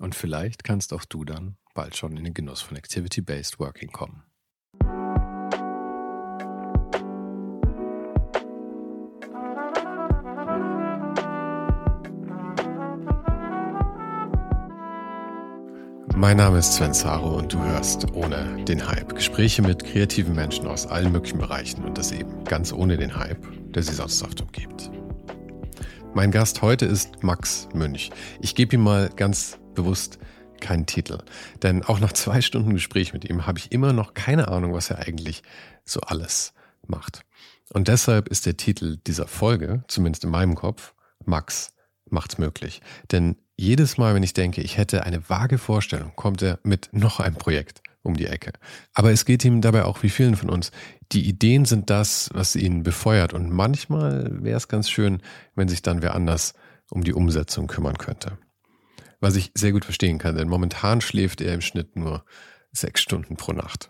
Und vielleicht kannst auch du dann bald schon in den Genuss von Activity-Based Working kommen. Mein Name ist Sven Saro und du hörst ohne den Hype Gespräche mit kreativen Menschen aus allen möglichen Bereichen und das eben ganz ohne den Hype, der sie sonst oft umgibt. Mein Gast heute ist Max Münch. Ich gebe ihm mal ganz bewusst keinen Titel, denn auch nach zwei Stunden Gespräch mit ihm habe ich immer noch keine Ahnung, was er eigentlich so alles macht. Und deshalb ist der Titel dieser Folge, zumindest in meinem Kopf, Max macht's möglich. Denn jedes Mal, wenn ich denke, ich hätte eine vage Vorstellung, kommt er mit noch einem Projekt um die Ecke. Aber es geht ihm dabei auch wie vielen von uns. Die Ideen sind das, was ihn befeuert. Und manchmal wäre es ganz schön, wenn sich dann wer anders um die Umsetzung kümmern könnte. Was ich sehr gut verstehen kann, denn momentan schläft er im Schnitt nur sechs Stunden pro Nacht.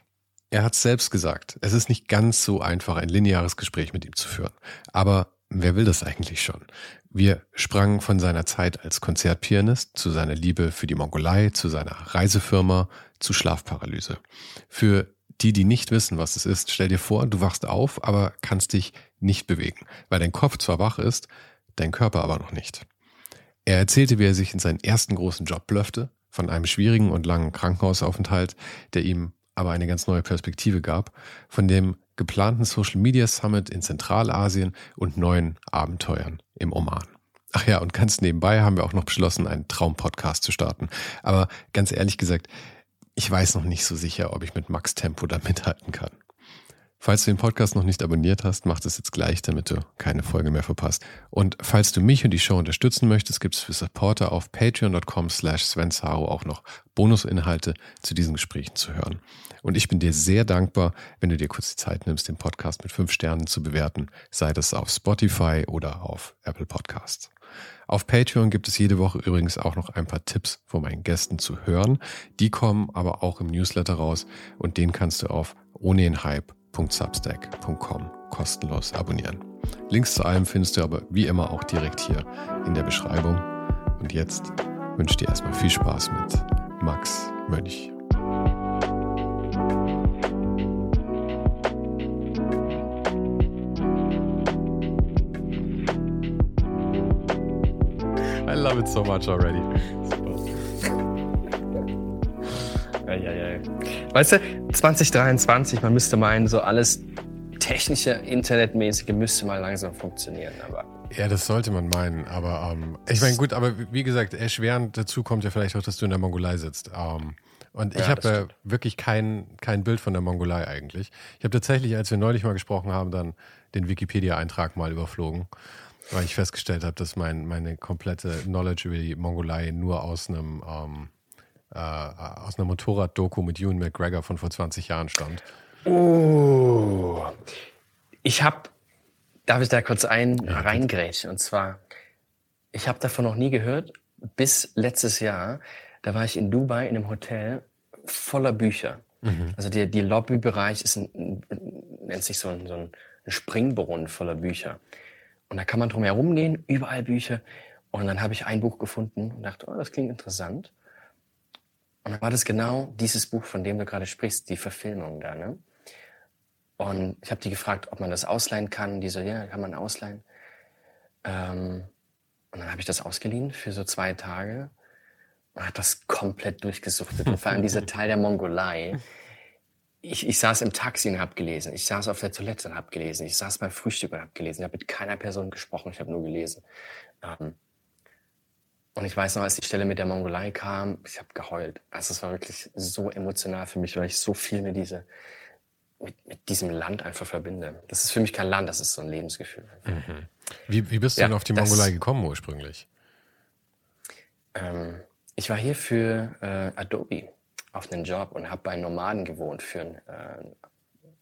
Er hat selbst gesagt, es ist nicht ganz so einfach, ein lineares Gespräch mit ihm zu führen. Aber wer will das eigentlich schon? Wir sprangen von seiner Zeit als Konzertpianist zu seiner Liebe für die Mongolei, zu seiner Reisefirma, zu Schlafparalyse. Für die, die nicht wissen, was es ist, stell dir vor, du wachst auf, aber kannst dich nicht bewegen, weil dein Kopf zwar wach ist, dein Körper aber noch nicht. Er erzählte, wie er sich in seinen ersten großen Job blöffte, von einem schwierigen und langen Krankenhausaufenthalt, der ihm aber eine ganz neue Perspektive gab, von dem geplanten Social Media Summit in Zentralasien und neuen Abenteuern im Oman. Ach ja, und ganz nebenbei haben wir auch noch beschlossen, einen Traumpodcast zu starten. Aber ganz ehrlich gesagt, ich weiß noch nicht so sicher, ob ich mit Max Tempo da mithalten kann. Falls du den Podcast noch nicht abonniert hast, mach das jetzt gleich, damit du keine Folge mehr verpasst. Und falls du mich und die Show unterstützen möchtest, gibt es für Supporter auf patreon.com slash svensaro auch noch Bonusinhalte zu diesen Gesprächen zu hören. Und ich bin dir sehr dankbar, wenn du dir kurz die Zeit nimmst, den Podcast mit fünf Sternen zu bewerten, sei das auf Spotify oder auf Apple Podcasts. Auf Patreon gibt es jede Woche übrigens auch noch ein paar Tipps von meinen Gästen zu hören. Die kommen aber auch im Newsletter raus und den kannst du auf ohne den Hype www.substack.com kostenlos abonnieren. Links zu allem findest du aber wie immer auch direkt hier in der Beschreibung. Und jetzt wünsche ich dir erstmal viel Spaß mit Max Mönch. I love it so much already. Ja, ja. Weißt du, 2023, man müsste meinen, so alles technische, internetmäßige müsste mal langsam funktionieren, aber. Ja, das sollte man meinen, aber ähm, ich meine, gut, aber wie gesagt, erschwerend dazu kommt ja vielleicht auch, dass du in der Mongolei sitzt. Ähm, und ich ja, habe äh, wirklich kein, kein Bild von der Mongolei eigentlich. Ich habe tatsächlich, als wir neulich mal gesprochen haben, dann den Wikipedia-Eintrag mal überflogen, weil ich festgestellt habe, dass mein, meine komplette Knowledge über die Mongolei nur aus einem ähm, äh, aus einer Motorrad-Doku mit Ewan McGregor von vor 20 Jahren stammt. Oh, ich habe, darf ich da kurz ein ja, reingrätschen? Und zwar, ich habe davon noch nie gehört, bis letztes Jahr. Da war ich in Dubai in einem Hotel voller Bücher. Mhm. Also der die Lobbybereich ist ein, nennt sich so ein, so ein Springbrunnen voller Bücher. Und da kann man drum herum gehen, überall Bücher. Und dann habe ich ein Buch gefunden und dachte, oh, das klingt interessant. Und dann war das genau dieses Buch, von dem du gerade sprichst, die Verfilmung da. Ne? Und ich habe die gefragt, ob man das ausleihen kann. Die so, ja, kann man ausleihen. Ähm, und dann habe ich das ausgeliehen für so zwei Tage. und hat das komplett durchgesuchtet. Und vor allem dieser Teil der Mongolei. Ich, ich saß im Taxi und habe gelesen. Ich saß auf der Toilette und habe gelesen. Ich saß beim Frühstück und habe gelesen. Ich habe mit keiner Person gesprochen. Ich habe nur gelesen. Ähm, und ich weiß noch, als die Stelle mit der Mongolei kam, ich habe geheult. Also es war wirklich so emotional für mich, weil ich so viel mit, diese, mit, mit diesem Land einfach verbinde. Das ist für mich kein Land, das ist so ein Lebensgefühl. Mhm. Wie, wie bist du ja, denn auf die Mongolei gekommen ursprünglich? Ähm, ich war hier für äh, Adobe auf einen Job und habe bei Nomaden gewohnt für ein, äh,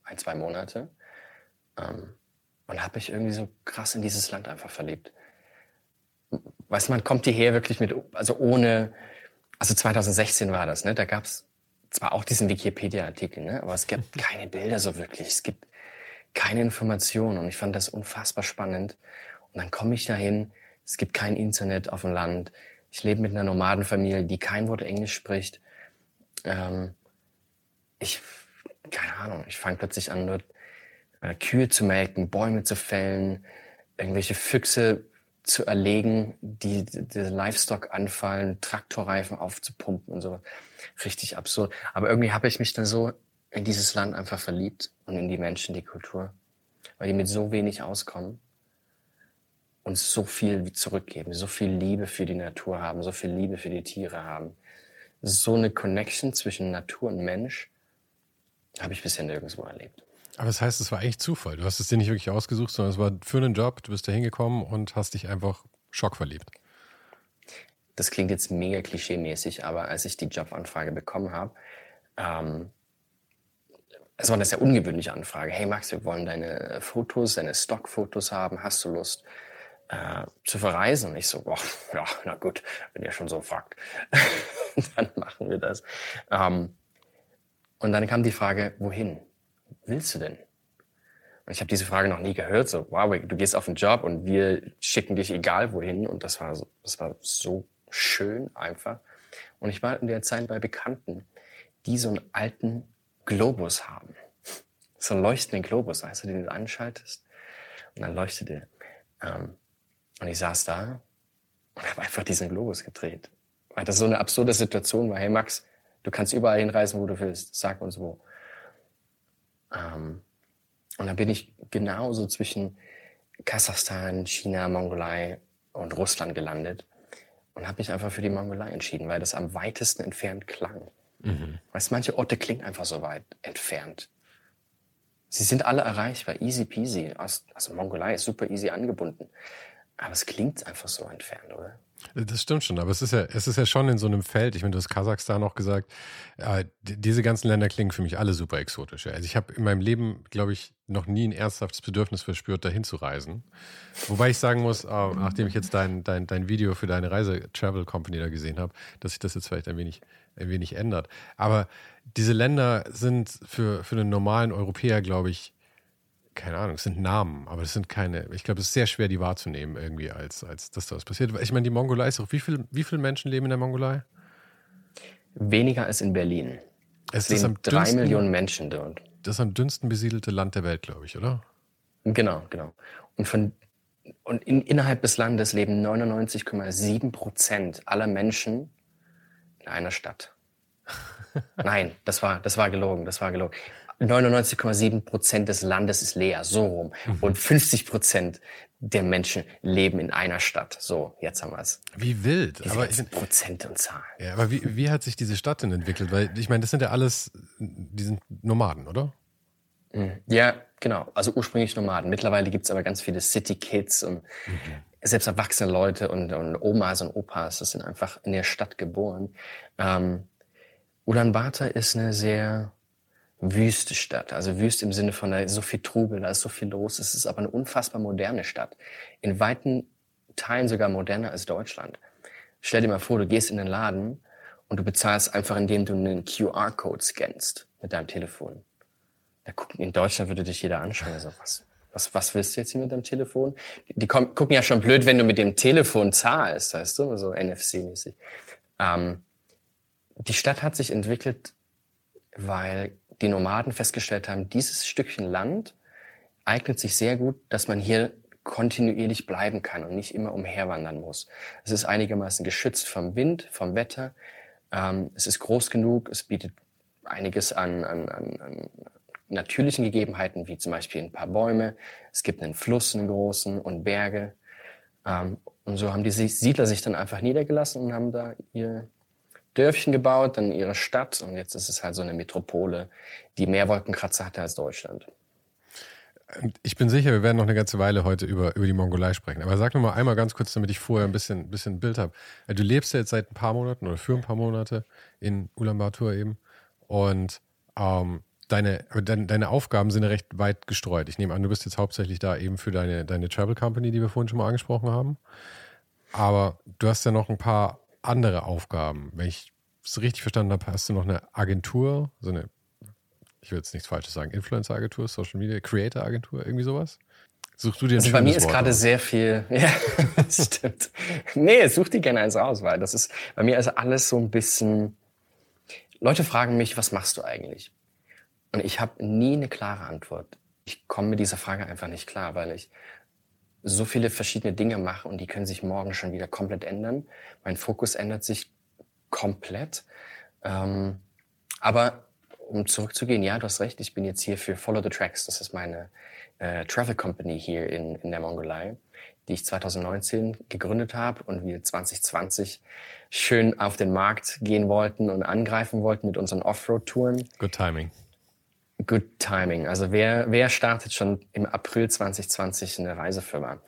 ein zwei Monate. Ähm, und habe mich irgendwie so krass in dieses Land einfach verliebt weißt du, man kommt hierher wirklich mit, also ohne, also 2016 war das, ne? Da gab es zwar auch diesen Wikipedia-Artikel, ne? aber es gibt keine Bilder so wirklich. Es gibt keine Informationen und ich fand das unfassbar spannend. Und dann komme ich dahin, es gibt kein Internet auf dem Land. Ich lebe mit einer Nomadenfamilie, die kein Wort Englisch spricht. Ähm, ich, keine Ahnung, ich fange plötzlich an, dort äh, Kühe zu melken, Bäume zu fällen, irgendwelche Füchse zu erlegen, die, die Livestock anfallen, Traktorreifen aufzupumpen und so. Richtig absurd. Aber irgendwie habe ich mich dann so in dieses Land einfach verliebt und in die Menschen, die Kultur. Weil die mit so wenig auskommen und so viel zurückgeben, so viel Liebe für die Natur haben, so viel Liebe für die Tiere haben. So eine Connection zwischen Natur und Mensch habe ich bisher nirgendwo erlebt. Aber das heißt, es war eigentlich Zufall. Du hast es dir nicht wirklich ausgesucht, sondern es war für einen Job. Du bist da hingekommen und hast dich einfach schockverliebt. Das klingt jetzt mega klischee-mäßig, aber als ich die Jobanfrage bekommen habe, ähm, es war eine sehr ungewöhnliche Anfrage. Hey Max, wir wollen deine Fotos, deine Stockfotos haben. Hast du Lust äh, zu verreisen? Und ich so, boah, ja, na gut, wenn ihr schon so fragt, dann machen wir das. Ähm, und dann kam die Frage, wohin? Willst du denn? Und ich habe diese Frage noch nie gehört, so, wow, du gehst auf einen Job und wir schicken dich egal wohin. Und das war, so, das war so schön einfach. Und ich war in der Zeit bei Bekannten, die so einen alten Globus haben. So einen leuchtenden Globus, weißt du, den du anschaltest. Und dann leuchtet er. Ähm, und ich saß da und habe einfach diesen Globus gedreht. Weil das so eine absurde Situation war. Hey Max, du kannst überall hinreisen, wo du willst. Sag uns wo. Ähm, und dann bin ich genauso zwischen Kasachstan, China, Mongolei und Russland gelandet und habe mich einfach für die Mongolei entschieden, weil das am weitesten entfernt klang. Mhm. Weißt, manche Orte klingen einfach so weit entfernt. Sie sind alle erreichbar, easy peasy. Also Mongolei ist super easy angebunden. Aber es klingt einfach so entfernt, oder? Das stimmt schon, aber es ist ja, es ist ja schon in so einem Feld, ich meine, du hast Kasachstan auch gesagt, äh, diese ganzen Länder klingen für mich alle super exotisch. Also ich habe in meinem Leben, glaube ich, noch nie ein ernsthaftes Bedürfnis verspürt, dahin zu reisen. Wobei ich sagen muss, äh, nachdem ich jetzt dein, dein, dein Video für deine Reise-Travel Company da gesehen habe, dass sich das jetzt vielleicht ein wenig, ein wenig ändert. Aber diese Länder sind für, für einen normalen Europäer, glaube ich, keine Ahnung, es sind Namen, aber es sind keine, ich glaube, es ist sehr schwer, die wahrzunehmen irgendwie, als, als dass da was passiert. Ich meine, die Mongolei ist auch, wie, viel, wie viele Menschen leben in der Mongolei? Weniger als in Berlin. Es, es leben drei dünnsten, Millionen Menschen dort. Das ist am dünnsten besiedelte Land der Welt, glaube ich, oder? Genau, genau. Und, von, und in, innerhalb des Landes leben 99,7 Prozent aller Menschen in einer Stadt. Nein, das war, das war gelogen, das war gelogen. 99,7 Prozent des Landes ist leer, so rum. Mhm. Und 50 Prozent der Menschen leben in einer Stadt. So, jetzt haben wir es. Wie wild. Diese aber ich, Prozent und Zahlen. Ja, aber wie, wie hat sich diese Stadt denn entwickelt? Weil ich meine, das sind ja alles, die sind Nomaden, oder? Mhm. Ja, genau. Also ursprünglich Nomaden. Mittlerweile gibt's aber ganz viele City Kids und mhm. selbst erwachsene Leute und, und Omas und Opas, das sind einfach in der Stadt geboren. Ähm, Ulaanbaatar ist eine sehr wüste Stadt. Also wüst im Sinne von, da ist so viel Trubel, da ist so viel los. Es ist aber eine unfassbar moderne Stadt. In weiten Teilen sogar moderner als Deutschland. Stell dir mal vor, du gehst in den Laden und du bezahlst einfach, indem du einen QR-Code scannst mit deinem Telefon. Da gucken, in Deutschland würde dich jeder anschauen. Also was, was, was willst du jetzt hier mit deinem Telefon? Die, die kommen, gucken ja schon blöd, wenn du mit dem Telefon zahlst, weißt du, so NFC-mäßig. Ähm, die Stadt hat sich entwickelt, weil die Nomaden festgestellt haben, dieses Stückchen Land eignet sich sehr gut, dass man hier kontinuierlich bleiben kann und nicht immer umherwandern muss. Es ist einigermaßen geschützt vom Wind, vom Wetter. Ähm, es ist groß genug, es bietet einiges an, an, an, an natürlichen Gegebenheiten, wie zum Beispiel ein paar Bäume. Es gibt einen Fluss, einen großen und Berge. Ähm, und so haben die Siedler sich dann einfach niedergelassen und haben da ihr Dörfchen gebaut, dann ihre Stadt. Und jetzt ist es halt so eine Metropole, die mehr Wolkenkratzer hatte als Deutschland. Ich bin sicher, wir werden noch eine ganze Weile heute über, über die Mongolei sprechen. Aber sag noch mal einmal ganz kurz, damit ich vorher ein bisschen, ein Bild habe. Du lebst ja jetzt seit ein paar Monaten oder für ein paar Monate in Ulaanbaatar eben. Und ähm, deine, deine, deine Aufgaben sind recht weit gestreut. Ich nehme an, du bist jetzt hauptsächlich da eben für deine, deine Travel Company, die wir vorhin schon mal angesprochen haben. Aber du hast ja noch ein paar andere Aufgaben. Wenn ich es richtig verstanden habe, hast du noch eine Agentur, so eine ich will jetzt nichts Falsches sagen, Influencer-Agentur, Social Media, Creator-Agentur, irgendwie sowas? Suchst du dir ein also Bei mir ist gerade sehr viel, ja, stimmt. Nee, such dir gerne eins raus, weil das ist, bei mir ist alles so ein bisschen, Leute fragen mich, was machst du eigentlich? Und ich habe nie eine klare Antwort. Ich komme mit dieser Frage einfach nicht klar, weil ich so viele verschiedene Dinge mache und die können sich morgen schon wieder komplett ändern. Mein Fokus ändert sich komplett. Ähm, aber um zurückzugehen, ja, du hast recht, ich bin jetzt hier für Follow the Tracks. Das ist meine äh, Travel Company hier in, in der Mongolei, die ich 2019 gegründet habe und wir 2020 schön auf den Markt gehen wollten und angreifen wollten mit unseren Offroad-Touren. Good timing. Good timing. Also wer, wer startet schon im April 2020 eine Reisefirma?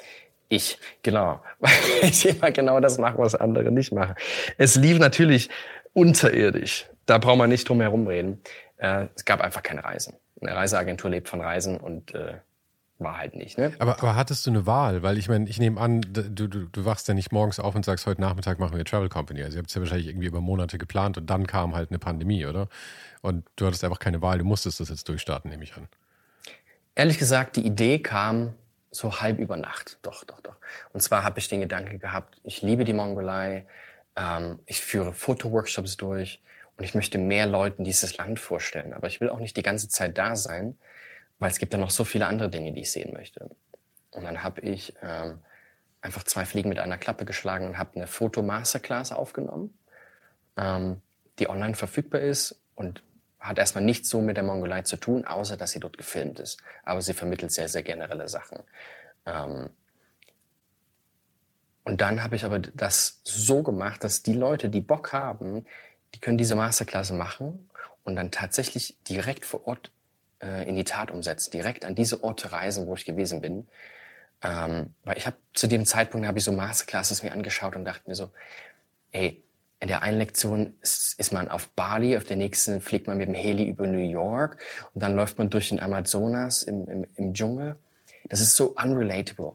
Ich, genau. Weil ich immer genau das mache, was andere nicht machen. Es lief natürlich unterirdisch. Da braucht man nicht drum herum reden. Äh, es gab einfach keine Reisen. Eine Reiseagentur lebt von Reisen und äh, war halt nicht. Ne? Aber, aber hattest du eine Wahl? Weil ich meine, ich nehme an, du, du, du wachst ja nicht morgens auf und sagst, heute Nachmittag machen wir Travel Company. Also ihr habt es ja wahrscheinlich irgendwie über Monate geplant und dann kam halt eine Pandemie, oder? Und du hattest einfach keine Wahl, du musstest das jetzt durchstarten, nehme ich an. Ehrlich gesagt, die Idee kam so halb über Nacht. Doch, doch, doch. Und zwar habe ich den Gedanke gehabt, ich liebe die Mongolei, ähm, ich führe Fotoworkshops durch und ich möchte mehr Leuten dieses Land vorstellen. Aber ich will auch nicht die ganze Zeit da sein, weil es gibt ja noch so viele andere Dinge, die ich sehen möchte. Und dann habe ich ähm, einfach zwei Fliegen mit einer Klappe geschlagen und habe eine Foto-Masterclass aufgenommen, ähm, die online verfügbar ist und hat erstmal nichts so mit der Mongolei zu tun, außer dass sie dort gefilmt ist. Aber sie vermittelt sehr, sehr generelle Sachen. Ähm, und dann habe ich aber das so gemacht, dass die Leute, die Bock haben, die können diese Masterklasse machen und dann tatsächlich direkt vor Ort äh, in die Tat umsetzen, direkt an diese Orte reisen, wo ich gewesen bin. Ähm, weil ich habe zu dem Zeitpunkt habe ich so Masterclasses mir angeschaut und dachte mir so, ey, in der einen Lektion ist, ist man auf Bali, auf der nächsten fliegt man mit dem Heli über New York und dann läuft man durch den Amazonas im, im, im Dschungel. Das ist so unrelatable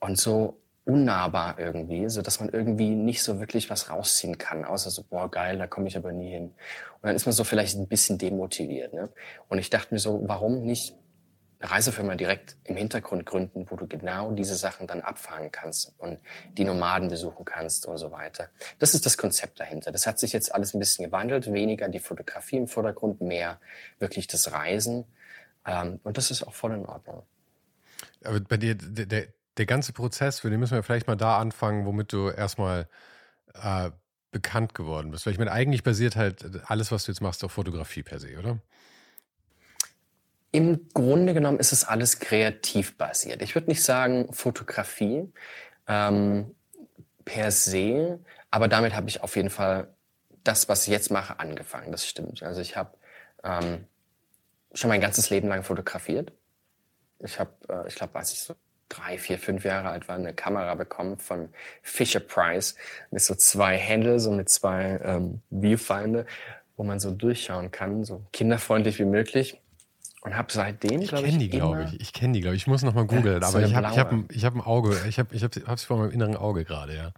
und so unnahbar irgendwie, so dass man irgendwie nicht so wirklich was rausziehen kann, außer so, boah, geil, da komme ich aber nie hin. Und dann ist man so vielleicht ein bisschen demotiviert. Ne? Und ich dachte mir so, warum nicht eine Reisefirma direkt im Hintergrund gründen, wo du genau diese Sachen dann abfangen kannst und die Nomaden besuchen kannst und so weiter. Das ist das Konzept dahinter. Das hat sich jetzt alles ein bisschen gewandelt, weniger die Fotografie im Vordergrund, mehr wirklich das Reisen. Ähm, und das ist auch voll in Ordnung. Aber bei dir, der, der ganze Prozess, für den müssen wir vielleicht mal da anfangen, womit du erstmal äh, bekannt geworden bist. Weil ich meine, eigentlich basiert halt alles, was du jetzt machst, auf Fotografie per se, oder? Im Grunde genommen ist es alles kreativ basiert. Ich würde nicht sagen Fotografie ähm, per se, aber damit habe ich auf jeden Fall das, was ich jetzt mache, angefangen. Das stimmt. Also ich habe ähm, schon mein ganzes Leben lang fotografiert. Ich habe, äh, ich glaube, weiß ich so drei, vier, fünf Jahre alt war, eine Kamera bekommen von Fisher Price mit so zwei Handles und mit zwei ähm, Viewfinder, wo man so durchschauen kann, so kinderfreundlich wie möglich. Und habe seitdem, ich kenne die, glaube ich. Ich kenne die, glaube ich. Ich muss noch mal googeln, ja, aber ich habe ich hab, ich hab ein Auge. Ich habe ich hab, hab's vor meinem inneren Auge gerade, ja.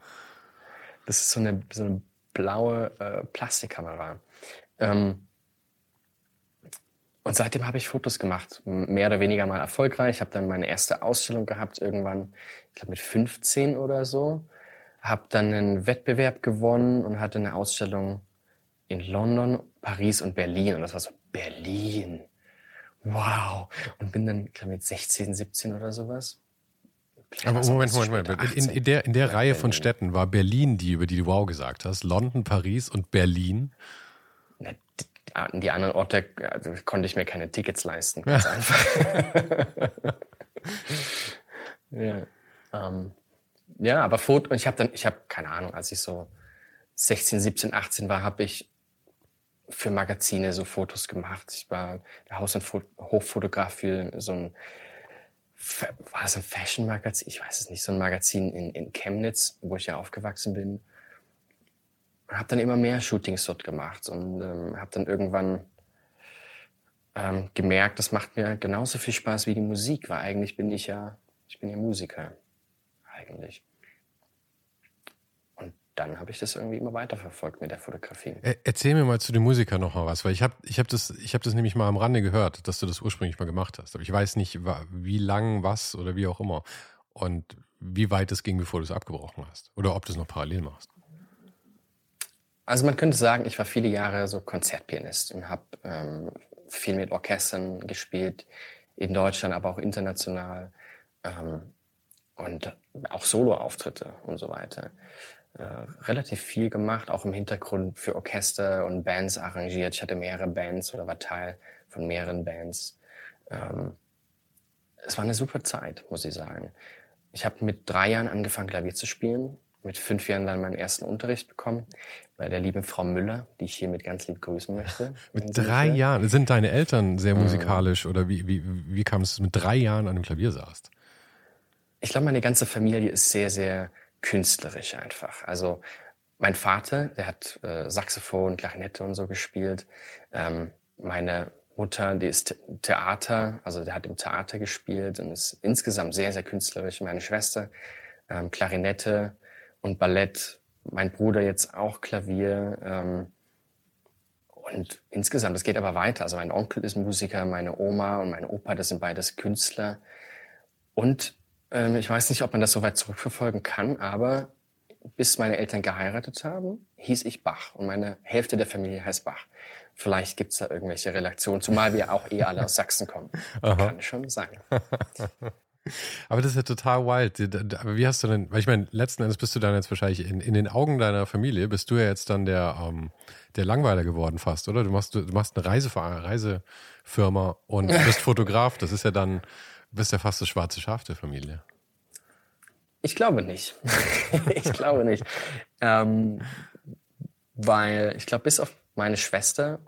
Das ist so eine, so eine blaue äh, Plastikkamera. Ähm, und seitdem habe ich Fotos gemacht, mehr oder weniger mal erfolgreich. Ich habe dann meine erste Ausstellung gehabt, irgendwann, ich glaube mit 15 oder so. Habe dann einen Wettbewerb gewonnen und hatte eine Ausstellung in London, Paris und Berlin. Und das war so Berlin. Wow. Und bin dann, ich glaube mit 16, 17 oder sowas, Aber Moment, Moment, Moment. In, in, der, in der Reihe von Städten war Berlin die, über die du wow gesagt hast. London, Paris und Berlin. Die, anderen Orte also, konnte ich mir keine Tickets leisten. Ganz ja. einfach. ja. Ähm, ja, aber Foto, ich habe dann, ich habe keine Ahnung, als ich so 16, 17, 18 war, habe ich für Magazine so Fotos gemacht. Ich war der Haus- und Hochfotograf für so ein, war es ein Fashion-Magazin? Ich weiß es nicht, so ein Magazin in, in Chemnitz, wo ich ja aufgewachsen bin. Und habe dann immer mehr Shootings dort gemacht und ähm, habe dann irgendwann ähm, gemerkt, das macht mir genauso viel Spaß wie die Musik, weil eigentlich bin ich ja, ich bin ja Musiker, eigentlich dann habe ich das irgendwie immer weiterverfolgt mit der Fotografie. Erzähl mir mal zu den Musikern noch mal was, weil ich habe ich hab das, hab das nämlich mal am Rande gehört, dass du das ursprünglich mal gemacht hast. Aber ich weiß nicht, wie lang, was oder wie auch immer. Und wie weit es ging, bevor du es abgebrochen hast. Oder ob du es noch parallel machst. Also man könnte sagen, ich war viele Jahre so Konzertpianist und habe ähm, viel mit Orchestern gespielt, in Deutschland, aber auch international. Ähm, und auch Soloauftritte und so weiter äh, relativ viel gemacht, auch im Hintergrund für Orchester und Bands arrangiert. Ich hatte mehrere Bands oder war Teil von mehreren Bands. Ähm, es war eine super Zeit, muss ich sagen. Ich habe mit drei Jahren angefangen, Klavier zu spielen. Mit fünf Jahren dann meinen ersten Unterricht bekommen bei der lieben Frau Müller, die ich hiermit ganz lieb grüßen möchte. mit drei Jahren? Sind deine Eltern sehr mhm. musikalisch mhm. oder wie, wie, wie kam es, dass du mit drei Jahren an dem Klavier saßt? Ich glaube, meine ganze Familie ist sehr, sehr künstlerisch einfach. Also mein Vater, der hat äh, Saxophon, Klarinette und so gespielt. Ähm, meine Mutter, die ist Theater, also der hat im Theater gespielt und ist insgesamt sehr, sehr künstlerisch. Meine Schwester, ähm, Klarinette und Ballett. Mein Bruder jetzt auch Klavier. Ähm, und insgesamt, es geht aber weiter. Also mein Onkel ist Musiker, meine Oma und mein Opa, das sind beides Künstler. Und ähm, ich weiß nicht, ob man das so weit zurückverfolgen kann, aber bis meine Eltern geheiratet haben, hieß ich Bach und meine Hälfte der Familie heißt Bach. Vielleicht gibt's da irgendwelche Relationen, zumal wir auch eh alle aus Sachsen kommen. Aha. Kann schon sein. Aber das ist ja total wild. Aber wie hast du denn, weil ich meine, letzten Endes bist du dann jetzt wahrscheinlich in, in den Augen deiner Familie, bist du ja jetzt dann der, ähm, der Langweiler geworden fast, oder? Du machst, du, machst eine Reiseverein, Reisefirma und bist Fotograf. Das ist ja dann, Du bist ja fast das schwarze Schaf der Familie. Ich glaube nicht. ich glaube nicht. Ähm, weil ich glaube, bis auf meine Schwester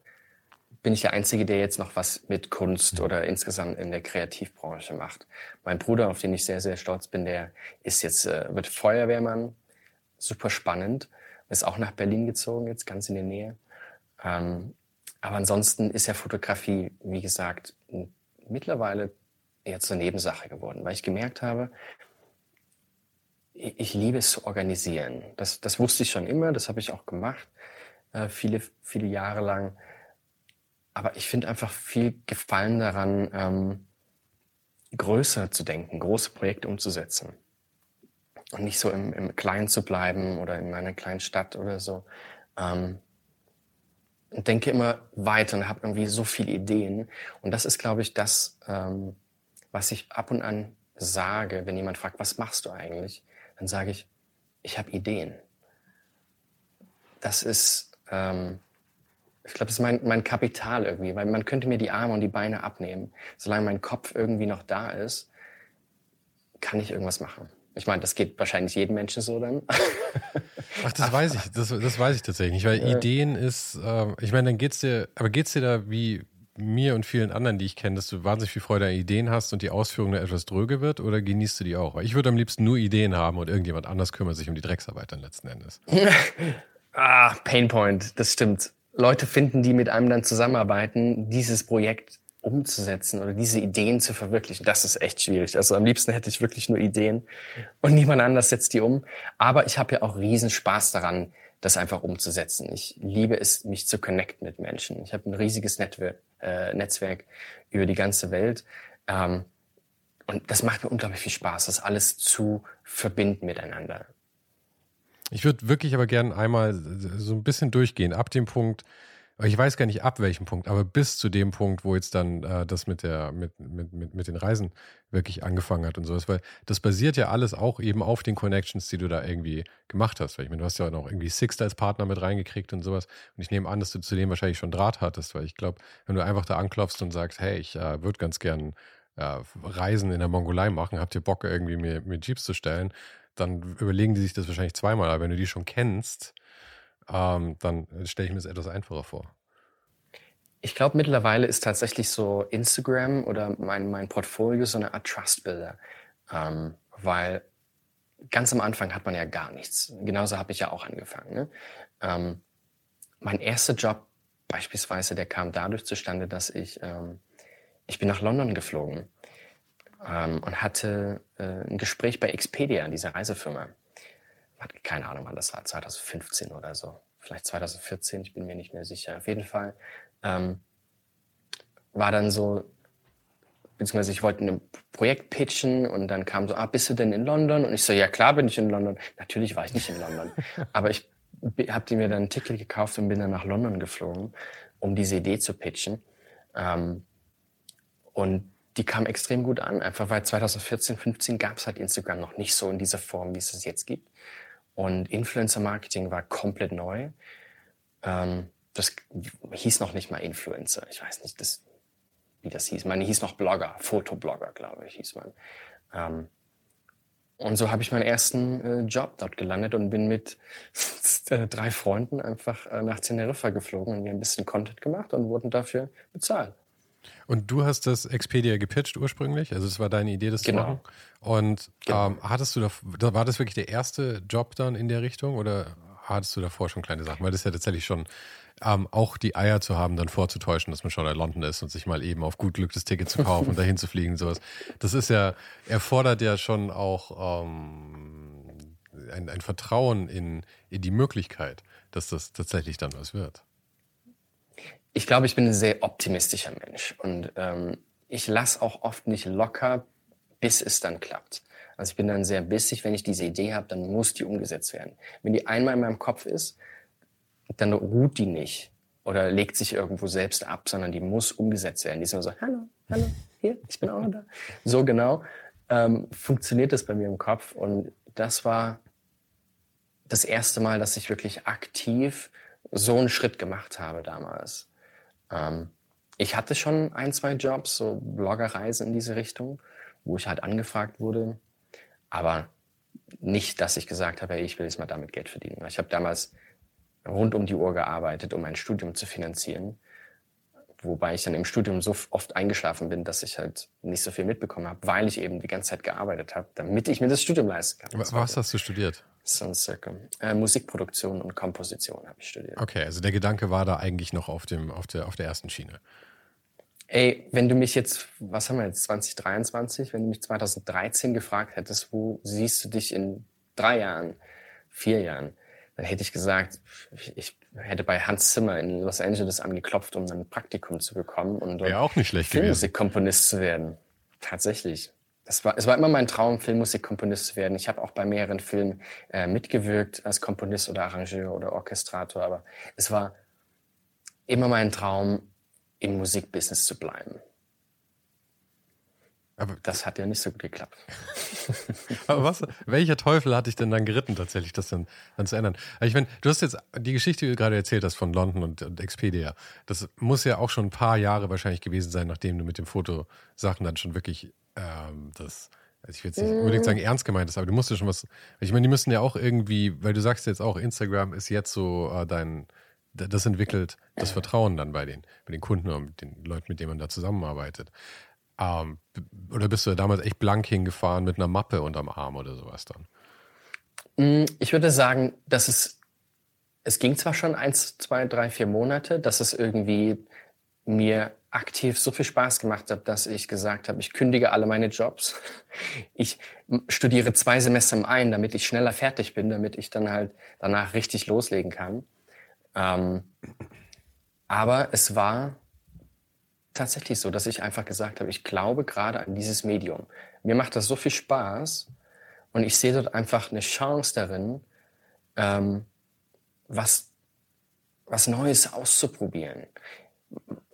bin ich der Einzige, der jetzt noch was mit Kunst oder insgesamt in der Kreativbranche macht. Mein Bruder, auf den ich sehr, sehr stolz bin, der ist jetzt, äh, wird Feuerwehrmann. Super spannend. Ist auch nach Berlin gezogen, jetzt ganz in der Nähe. Ähm, aber ansonsten ist ja Fotografie, wie gesagt, mittlerweile eher zur Nebensache geworden, weil ich gemerkt habe, ich liebe es zu organisieren. Das, das wusste ich schon immer, das habe ich auch gemacht, äh, viele, viele Jahre lang. Aber ich finde einfach viel Gefallen daran, ähm, größer zu denken, große Projekte umzusetzen. Und nicht so im, im Kleinen zu bleiben oder in meiner kleinen Stadt oder so. Ähm, und denke immer weiter und habe irgendwie so viele Ideen. Und das ist, glaube ich, das, ähm, was ich ab und an sage, wenn jemand fragt, was machst du eigentlich, dann sage ich, ich habe Ideen. Das ist, ähm, ich glaube, das ist mein, mein Kapital irgendwie, weil man könnte mir die Arme und die Beine abnehmen. Solange mein Kopf irgendwie noch da ist, kann ich irgendwas machen. Ich meine, das geht wahrscheinlich jedem Menschen so dann. Ach, das weiß ich, das, das weiß ich tatsächlich nicht, weil Ideen ist, äh, ich meine, dann geht's dir, aber geht's dir da wie, mir und vielen anderen, die ich kenne, dass du wahnsinnig viel Freude an Ideen hast und die Ausführung etwas dröge wird oder genießt du die auch? Ich würde am liebsten nur Ideen haben und irgendjemand anders kümmert sich um die Drecksarbeit dann letzten Endes. ah, Painpoint, das stimmt. Leute finden, die mit einem dann zusammenarbeiten, dieses Projekt umzusetzen oder diese Ideen zu verwirklichen, das ist echt schwierig. Also am liebsten hätte ich wirklich nur Ideen und niemand anders setzt die um. Aber ich habe ja auch riesen Spaß daran, das einfach umzusetzen. Ich liebe es, mich zu connecten mit Menschen. Ich habe ein riesiges Network, äh, Netzwerk über die ganze Welt. Ähm, und das macht mir unglaublich viel Spaß, das alles zu verbinden miteinander. Ich würde wirklich aber gerne einmal so ein bisschen durchgehen, ab dem Punkt, ich weiß gar nicht ab welchem Punkt, aber bis zu dem Punkt, wo jetzt dann äh, das mit der, mit, mit, mit, mit den Reisen wirklich angefangen hat und sowas, weil das basiert ja alles auch eben auf den Connections, die du da irgendwie gemacht hast. Weil ich meine, du hast ja noch irgendwie Sixt als Partner mit reingekriegt und sowas. Und ich nehme an, dass du zu dem wahrscheinlich schon Draht hattest, weil ich glaube, wenn du einfach da anklopfst und sagst, hey, ich äh, würde ganz gern äh, Reisen in der Mongolei machen, habt ihr Bock, irgendwie mir, mir Jeeps zu stellen, dann überlegen die sich das wahrscheinlich zweimal. Aber wenn du die schon kennst, ähm, dann stelle ich mir das etwas einfacher vor. Ich glaube, mittlerweile ist tatsächlich so Instagram oder mein, mein Portfolio so eine Art Trust-Builder. Ähm, weil ganz am Anfang hat man ja gar nichts. Genauso habe ich ja auch angefangen. Ne? Ähm, mein erster Job beispielsweise, der kam dadurch zustande, dass ich, ähm, ich bin nach London geflogen ähm, und hatte äh, ein Gespräch bei Expedia, dieser Reisefirma keine Ahnung, wann das war, 2015 oder so, vielleicht 2014, ich bin mir nicht mehr sicher. Auf jeden Fall ähm, war dann so, beziehungsweise ich wollte ein Projekt pitchen und dann kam so, ah, bist du denn in London? Und ich so, ja klar bin ich in London. Natürlich war ich nicht in London, aber ich habe mir dann ein Ticket gekauft und bin dann nach London geflogen, um diese Idee zu pitchen. Ähm, und die kam extrem gut an, einfach weil 2014, 15 gab es halt Instagram noch nicht so in dieser Form, wie es es jetzt gibt. Und Influencer Marketing war komplett neu. Ähm, das hieß noch nicht mal Influencer. Ich weiß nicht, das, wie das hieß. Man hieß noch Blogger, Fotoblogger, glaube ich, hieß man. Ähm, und so habe ich meinen ersten äh, Job dort gelandet und bin mit äh, drei Freunden einfach äh, nach Teneriffa geflogen und wir ein bisschen Content gemacht und wurden dafür bezahlt. Und du hast das Expedia gepitcht ursprünglich? Also es war deine Idee, das genau. zu machen? Und genau. ähm, hattest du da, war das wirklich der erste Job dann in der Richtung oder hattest du davor schon kleine Sachen? Weil das ist ja tatsächlich schon ähm, auch die Eier zu haben, dann vorzutäuschen, dass man schon in London ist und sich mal eben auf gut Glück das Ticket zu kaufen und dahin zu fliegen und sowas. Das ist ja, erfordert ja schon auch ähm, ein, ein Vertrauen in, in die Möglichkeit, dass das tatsächlich dann was wird ich glaube, ich bin ein sehr optimistischer Mensch und ähm, ich lasse auch oft nicht locker, bis es dann klappt. Also ich bin dann sehr bissig, wenn ich diese Idee habe, dann muss die umgesetzt werden. Wenn die einmal in meinem Kopf ist, dann ruht die nicht oder legt sich irgendwo selbst ab, sondern die muss umgesetzt werden. Die ist immer so, hallo, hallo, hier, ich bin auch da. So genau ähm, funktioniert das bei mir im Kopf und das war das erste Mal, dass ich wirklich aktiv so einen Schritt gemacht habe damals. Ähm, ich hatte schon ein, zwei Jobs, so Bloggerreisen in diese Richtung, wo ich halt angefragt wurde. Aber nicht, dass ich gesagt habe, hey, ich will jetzt mal damit Geld verdienen. Ich habe damals rund um die Uhr gearbeitet, um mein Studium zu finanzieren. Wobei ich dann im Studium so oft eingeschlafen bin, dass ich halt nicht so viel mitbekommen habe, weil ich eben die ganze Zeit gearbeitet habe, damit ich mir das Studium leisten kann. Was hast du studiert? Soundcircle. Äh, Musikproduktion und Komposition habe ich studiert. Okay, also der Gedanke war da eigentlich noch auf, dem, auf, der, auf der ersten Schiene. Ey, wenn du mich jetzt, was haben wir jetzt, 2023, wenn du mich 2013 gefragt hättest, wo siehst du dich in drei Jahren, vier Jahren, dann hätte ich gesagt, ich hätte bei Hans Zimmer in Los Angeles angeklopft, um ein Praktikum zu bekommen und dort auch nicht schlecht Filmmusikkomponist zu werden. Tatsächlich. Das war, es war immer mein Traum, Filmmusikkomponist zu werden. Ich habe auch bei mehreren Filmen äh, mitgewirkt als Komponist oder Arrangeur oder Orchestrator, aber es war immer mein Traum, im Musikbusiness zu bleiben. Aber das hat ja nicht so gut geklappt. Aber was, welcher Teufel hat dich denn dann geritten, tatsächlich das dann, dann zu ändern? Also ich meine, du hast jetzt die Geschichte, die du gerade erzählt hast von London und, und, Expedia. Das muss ja auch schon ein paar Jahre wahrscheinlich gewesen sein, nachdem du mit dem Fotosachen dann schon wirklich ähm, das, also ich will jetzt nicht unbedingt sagen ernst gemeint ist, aber du musst ja schon was, ich meine, die müssen ja auch irgendwie, weil du sagst jetzt auch, Instagram ist jetzt so äh, dein, das entwickelt das Vertrauen dann bei den, bei den Kunden und den Leuten, mit denen man da zusammenarbeitet. Ähm, oder bist du damals echt blank hingefahren mit einer Mappe unterm Arm oder sowas dann? Mm, ich würde sagen, dass es, es ging zwar schon eins, zwei, drei, vier Monate, dass es irgendwie mir aktiv so viel Spaß gemacht hat, dass ich gesagt habe, ich kündige alle meine Jobs. Ich studiere zwei Semester im einen, damit ich schneller fertig bin, damit ich dann halt danach richtig loslegen kann. Ähm, aber es war tatsächlich so, dass ich einfach gesagt habe, ich glaube gerade an dieses Medium. Mir macht das so viel Spaß und ich sehe dort einfach eine Chance darin, ähm, was, was Neues auszuprobieren.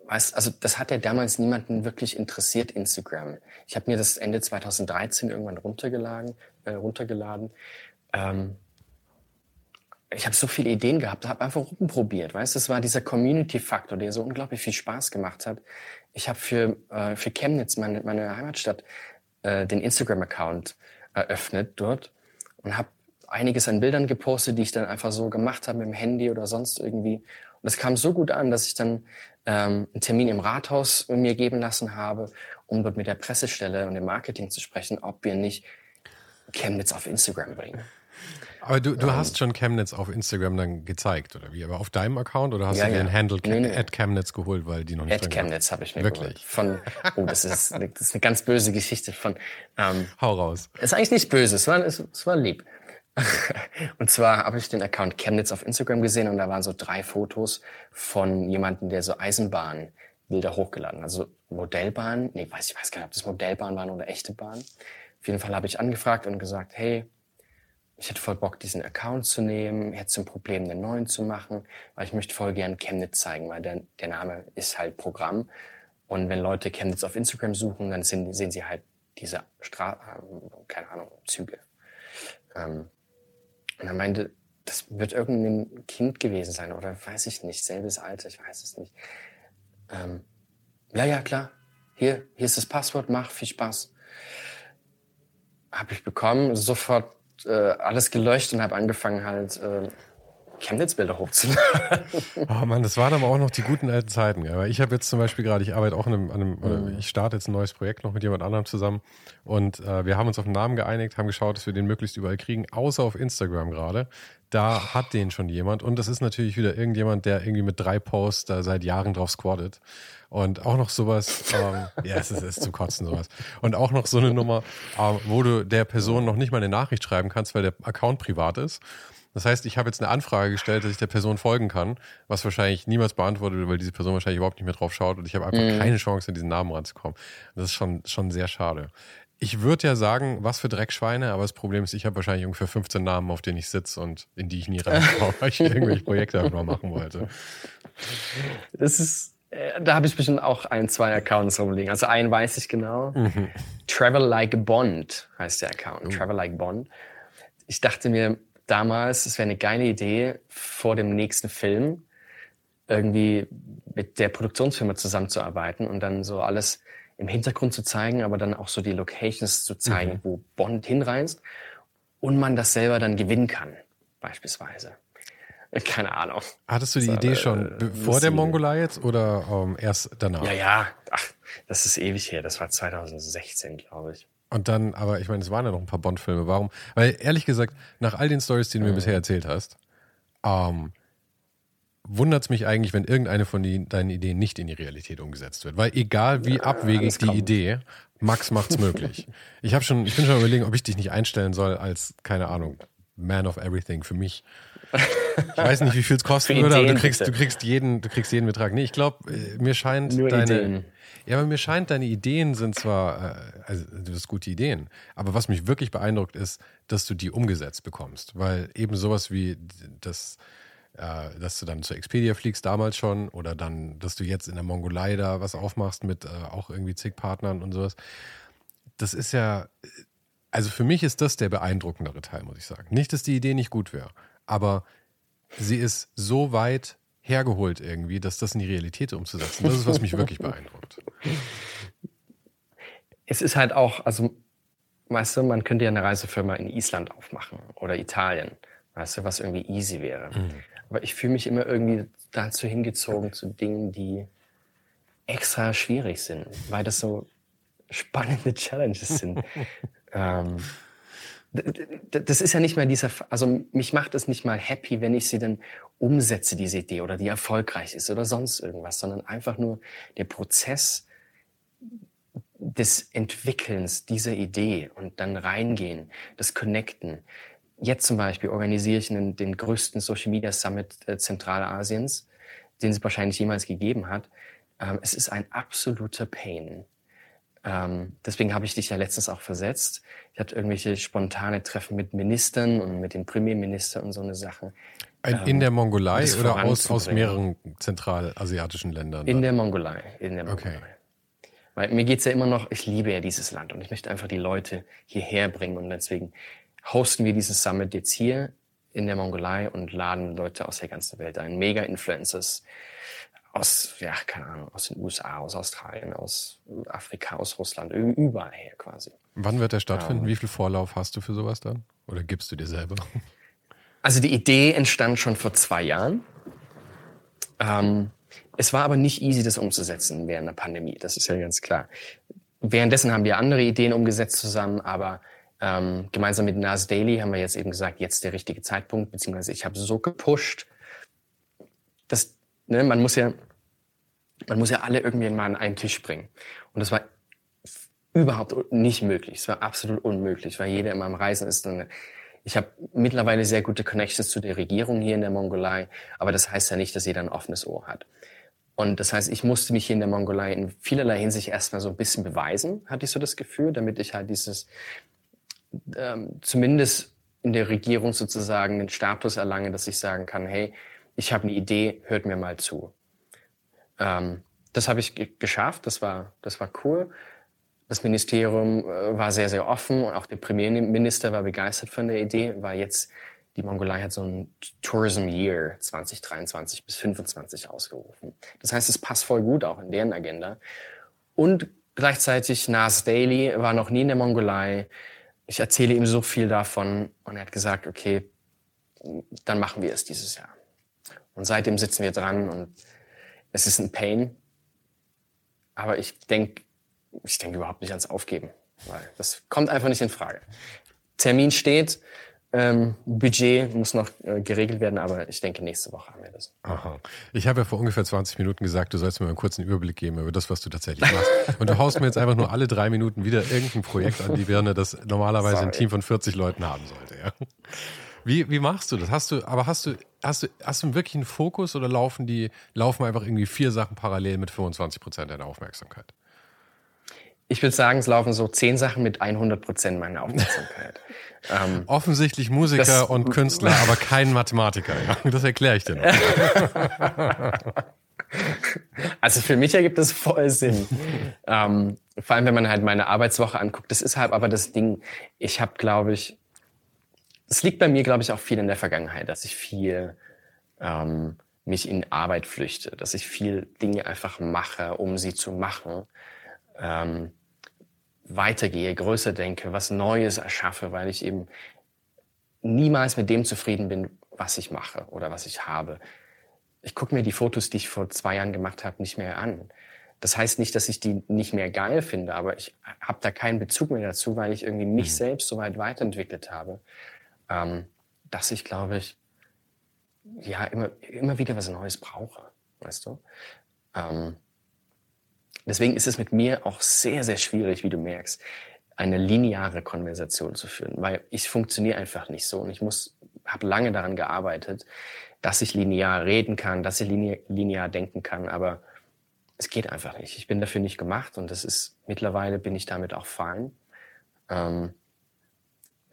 Also das hat ja damals niemanden wirklich interessiert, Instagram. Ich habe mir das Ende 2013 irgendwann runtergeladen. Äh, runtergeladen. Ähm, ich habe so viele Ideen gehabt, habe einfach rumprobiert. Weißt, das war dieser Community-Faktor, der so unglaublich viel Spaß gemacht hat. Ich habe für äh, für Chemnitz, meine, meine Heimatstadt, äh, den Instagram-Account eröffnet dort und habe einiges an Bildern gepostet, die ich dann einfach so gemacht habe mit dem Handy oder sonst irgendwie. Und es kam so gut an, dass ich dann ähm, einen Termin im Rathaus mir geben lassen habe, um dort mit der Pressestelle und dem Marketing zu sprechen, ob wir nicht Chemnitz auf Instagram bringen. Aber du, du ähm, hast schon Chemnitz auf Instagram dann gezeigt, oder wie? Aber auf deinem Account oder hast ja, du dir ja. den Handle nee, nee. at Chemnitz geholt, weil die noch nicht At Chemnitz habe ich mir Wirklich? geholt. Von, oh, das ist, das ist eine ganz böse Geschichte von. Ähm, Hau raus. Ist eigentlich nicht böse, es war, es, es war lieb. und zwar habe ich den Account Chemnitz auf Instagram gesehen und da waren so drei Fotos von jemandem, der so Eisenbahnbilder hochgeladen, also Modellbahn, nee, weiß ich weiß gar nicht, ob das Modellbahn waren oder echte Bahn. Auf jeden Fall habe ich angefragt und gesagt, hey, ich hätte voll Bock, diesen Account zu nehmen, hätte ein Problem, einen neuen zu machen, weil ich möchte voll gern Chemnitz zeigen, weil der, der Name ist halt Programm. Und wenn Leute Chemnitz auf Instagram suchen, dann sehen, sehen sie halt diese Stra keine Ahnung, Züge. Ähm, und er meinte, das wird irgendein Kind gewesen sein oder weiß ich nicht, selbes Alter, ich weiß es nicht. Ähm, ja, ja, klar. Hier, hier ist das Passwort, mach, viel Spaß. Habe ich bekommen, sofort äh, alles gelöscht und habe angefangen halt äh, Chemnitz-Bilder hochzuladen. Oh Mann, das waren aber auch noch die guten alten Zeiten. Ja. Ich habe jetzt zum Beispiel gerade, ich arbeite auch an einem, an einem mhm. ich starte jetzt ein neues Projekt noch mit jemand anderem zusammen und äh, wir haben uns auf einen Namen geeinigt, haben geschaut, dass wir den möglichst überall kriegen, außer auf Instagram gerade. Da hat den schon jemand und das ist natürlich wieder irgendjemand, der irgendwie mit drei Posts da seit Jahren drauf squattet. Und auch noch sowas, ähm, ja, es ist, ist zu kotzen sowas. Und auch noch so eine Nummer, ähm, wo du der Person noch nicht mal eine Nachricht schreiben kannst, weil der Account privat ist. Das heißt, ich habe jetzt eine Anfrage gestellt, dass ich der Person folgen kann, was wahrscheinlich niemals beantwortet wird, weil diese Person wahrscheinlich überhaupt nicht mehr drauf schaut und ich habe einfach mhm. keine Chance, an diesen Namen ranzukommen. Das ist schon, schon sehr schade. Ich würde ja sagen, was für Dreckschweine, aber das Problem ist, ich habe wahrscheinlich ungefähr 15 Namen, auf denen ich sitze und in die ich nie reinkomme, weil ich irgendwelche Projekte einfach machen wollte. Das ist, äh, da habe ich bestimmt auch ein, zwei Accounts rumliegen. Also einen weiß ich genau. Mhm. Travel Like Bond heißt der Account. Mhm. Travel Like Bond. Ich dachte mir, damals, es wäre eine geile Idee, vor dem nächsten Film irgendwie mit der Produktionsfirma zusammenzuarbeiten und dann so alles im Hintergrund zu zeigen, aber dann auch so die Locations zu zeigen, mhm. wo Bond hinreist und man das selber dann gewinnen kann, beispielsweise. Keine Ahnung. Hattest du die das Idee schon äh, vor der Mongolei jetzt oder ähm, erst danach? Ja, ja. Ach, das ist ewig her. Das war 2016, glaube ich. Und dann, aber ich meine, es waren ja noch ein paar Bond-Filme. Warum? Weil ehrlich gesagt, nach all den Stories, die du mir mhm. bisher erzählt hast, ähm, wundert es mich eigentlich, wenn irgendeine von die, deinen Ideen nicht in die Realität umgesetzt wird. Weil egal wie ja, abwegig die Idee, Max macht's möglich. ich habe schon, ich bin schon überlegen, ob ich dich nicht einstellen soll als, keine Ahnung, Man of Everything für mich. Ich weiß nicht, wie viel es kosten würde, aber du kriegst, du kriegst jeden, du kriegst jeden Betrag. Nee, ich glaube, äh, mir scheint Nur deine, Ideen. Ja, aber mir scheint, deine Ideen sind zwar, äh, also du hast gute Ideen, aber was mich wirklich beeindruckt ist, dass du die umgesetzt bekommst. Weil eben sowas wie das, äh, dass du dann zur Expedia fliegst damals schon oder dann, dass du jetzt in der Mongolei da was aufmachst mit äh, auch irgendwie zig Partnern und sowas. Das ist ja, also für mich ist das der beeindruckendere Teil, muss ich sagen. Nicht, dass die Idee nicht gut wäre, aber sie ist so weit hergeholt irgendwie, dass das in die Realität umzusetzen. Das ist, was mich wirklich beeindruckt. Es ist halt auch, also, weißt du, man könnte ja eine Reisefirma in Island aufmachen oder Italien, weißt du, was irgendwie easy wäre. Mhm. Aber ich fühle mich immer irgendwie dazu hingezogen zu Dingen, die extra schwierig sind, weil das so spannende Challenges sind. ähm, das ist ja nicht mehr dieser, also mich macht es nicht mal happy, wenn ich sie dann umsetze, diese Idee, oder die erfolgreich ist oder sonst irgendwas, sondern einfach nur der Prozess des Entwickelns dieser Idee und dann reingehen, das Connecten. Jetzt zum Beispiel organisiere ich den, den größten Social Media Summit äh, Zentralasiens, den es wahrscheinlich jemals gegeben hat. Ähm, es ist ein absoluter Pain ähm, deswegen habe ich dich ja letztens auch versetzt. Ich hatte irgendwelche spontane Treffen mit Ministern und mit dem Premierminister und so eine Sache. In, in der Mongolei oder aus, aus mehreren zentralasiatischen Ländern? In der Mongolei. In der Mongolei. Okay. Weil mir geht's ja immer noch, ich liebe ja dieses Land und ich möchte einfach die Leute hierher bringen und deswegen hosten wir dieses Summit jetzt hier in der Mongolei und laden Leute aus der ganzen Welt ein. Mega Influencers aus, ja, keine Ahnung, aus den USA, aus Australien, aus Afrika, aus Russland, überall her quasi. Wann wird der stattfinden? Um, Wie viel Vorlauf hast du für sowas dann? Oder gibst du dir selber? Also die Idee entstand schon vor zwei Jahren. Ähm, es war aber nicht easy, das umzusetzen während der Pandemie. Das ist ja ganz klar. Währenddessen haben wir andere Ideen umgesetzt zusammen, aber ähm, gemeinsam mit Nas Daily haben wir jetzt eben gesagt, jetzt der richtige Zeitpunkt, beziehungsweise ich habe so gepusht, dass ne, man muss ja, man muss ja alle irgendwie mal an einen Tisch bringen. Und das war überhaupt nicht möglich. Es war absolut unmöglich, weil jeder immer am Reisen ist. Und ich habe mittlerweile sehr gute Connections zu der Regierung hier in der Mongolei, aber das heißt ja nicht, dass jeder ein offenes Ohr hat. Und das heißt, ich musste mich hier in der Mongolei in vielerlei Hinsicht erstmal so ein bisschen beweisen, hatte ich so das Gefühl, damit ich halt dieses, ähm, zumindest in der Regierung sozusagen den Status erlange, dass ich sagen kann, hey, ich habe eine Idee, hört mir mal zu. Ähm, das habe ich geschafft, das war, das war cool. Das Ministerium äh, war sehr, sehr offen und auch der Premierminister war begeistert von der Idee, weil jetzt die Mongolei hat so ein Tourism Year 2023 bis 2025 ausgerufen. Das heißt, es passt voll gut auch in deren Agenda. Und gleichzeitig Nas Daily war noch nie in der Mongolei. Ich erzähle ihm so viel davon und er hat gesagt, okay, dann machen wir es dieses Jahr. Und seitdem sitzen wir dran und es ist ein Pain. Aber ich denke, ich denke überhaupt nicht ans Aufgeben, weil das kommt einfach nicht in Frage. Termin steht, ähm, Budget muss noch äh, geregelt werden, aber ich denke, nächste Woche haben wir das. Aha. Ich habe ja vor ungefähr 20 Minuten gesagt, du sollst mir einen kurzen Überblick geben über das, was du tatsächlich machst. Und du haust mir jetzt einfach nur alle drei Minuten wieder irgendein Projekt an die Birne, das normalerweise Sorry. ein Team von 40 Leuten haben sollte. Ja. Wie, wie machst du das? Hast du, aber hast du, hast du, hast du wirklich einen Fokus oder laufen die, laufen einfach irgendwie vier Sachen parallel mit 25 Prozent deiner Aufmerksamkeit? Ich würde sagen, es laufen so zehn Sachen mit 100 Prozent meiner Aufmerksamkeit. ähm, Offensichtlich Musiker das, und Künstler, aber kein Mathematiker. Ja? Das erkläre ich dir noch. Also für mich ergibt das voll Sinn. ähm, vor allem, wenn man halt meine Arbeitswoche anguckt. Das ist halt aber das Ding. Ich habe, glaube ich, es liegt bei mir, glaube ich, auch viel in der Vergangenheit, dass ich viel ähm, mich in Arbeit flüchte, dass ich viel Dinge einfach mache, um sie zu machen. Ähm, weitergehe, größer denke, was Neues erschaffe, weil ich eben niemals mit dem zufrieden bin, was ich mache oder was ich habe. Ich gucke mir die Fotos, die ich vor zwei Jahren gemacht habe, nicht mehr an. Das heißt nicht, dass ich die nicht mehr geil finde, aber ich habe da keinen Bezug mehr dazu, weil ich irgendwie mich mhm. selbst so weit weiterentwickelt habe, ähm, dass ich, glaube ich, ja, immer, immer wieder was Neues brauche, weißt du? Ähm, Deswegen ist es mit mir auch sehr, sehr schwierig, wie du merkst, eine lineare Konversation zu führen, weil ich funktioniere einfach nicht so und ich muss, habe lange daran gearbeitet, dass ich linear reden kann, dass ich linear, linear denken kann, aber es geht einfach nicht. Ich bin dafür nicht gemacht und das ist mittlerweile bin ich damit auch fein. Ähm,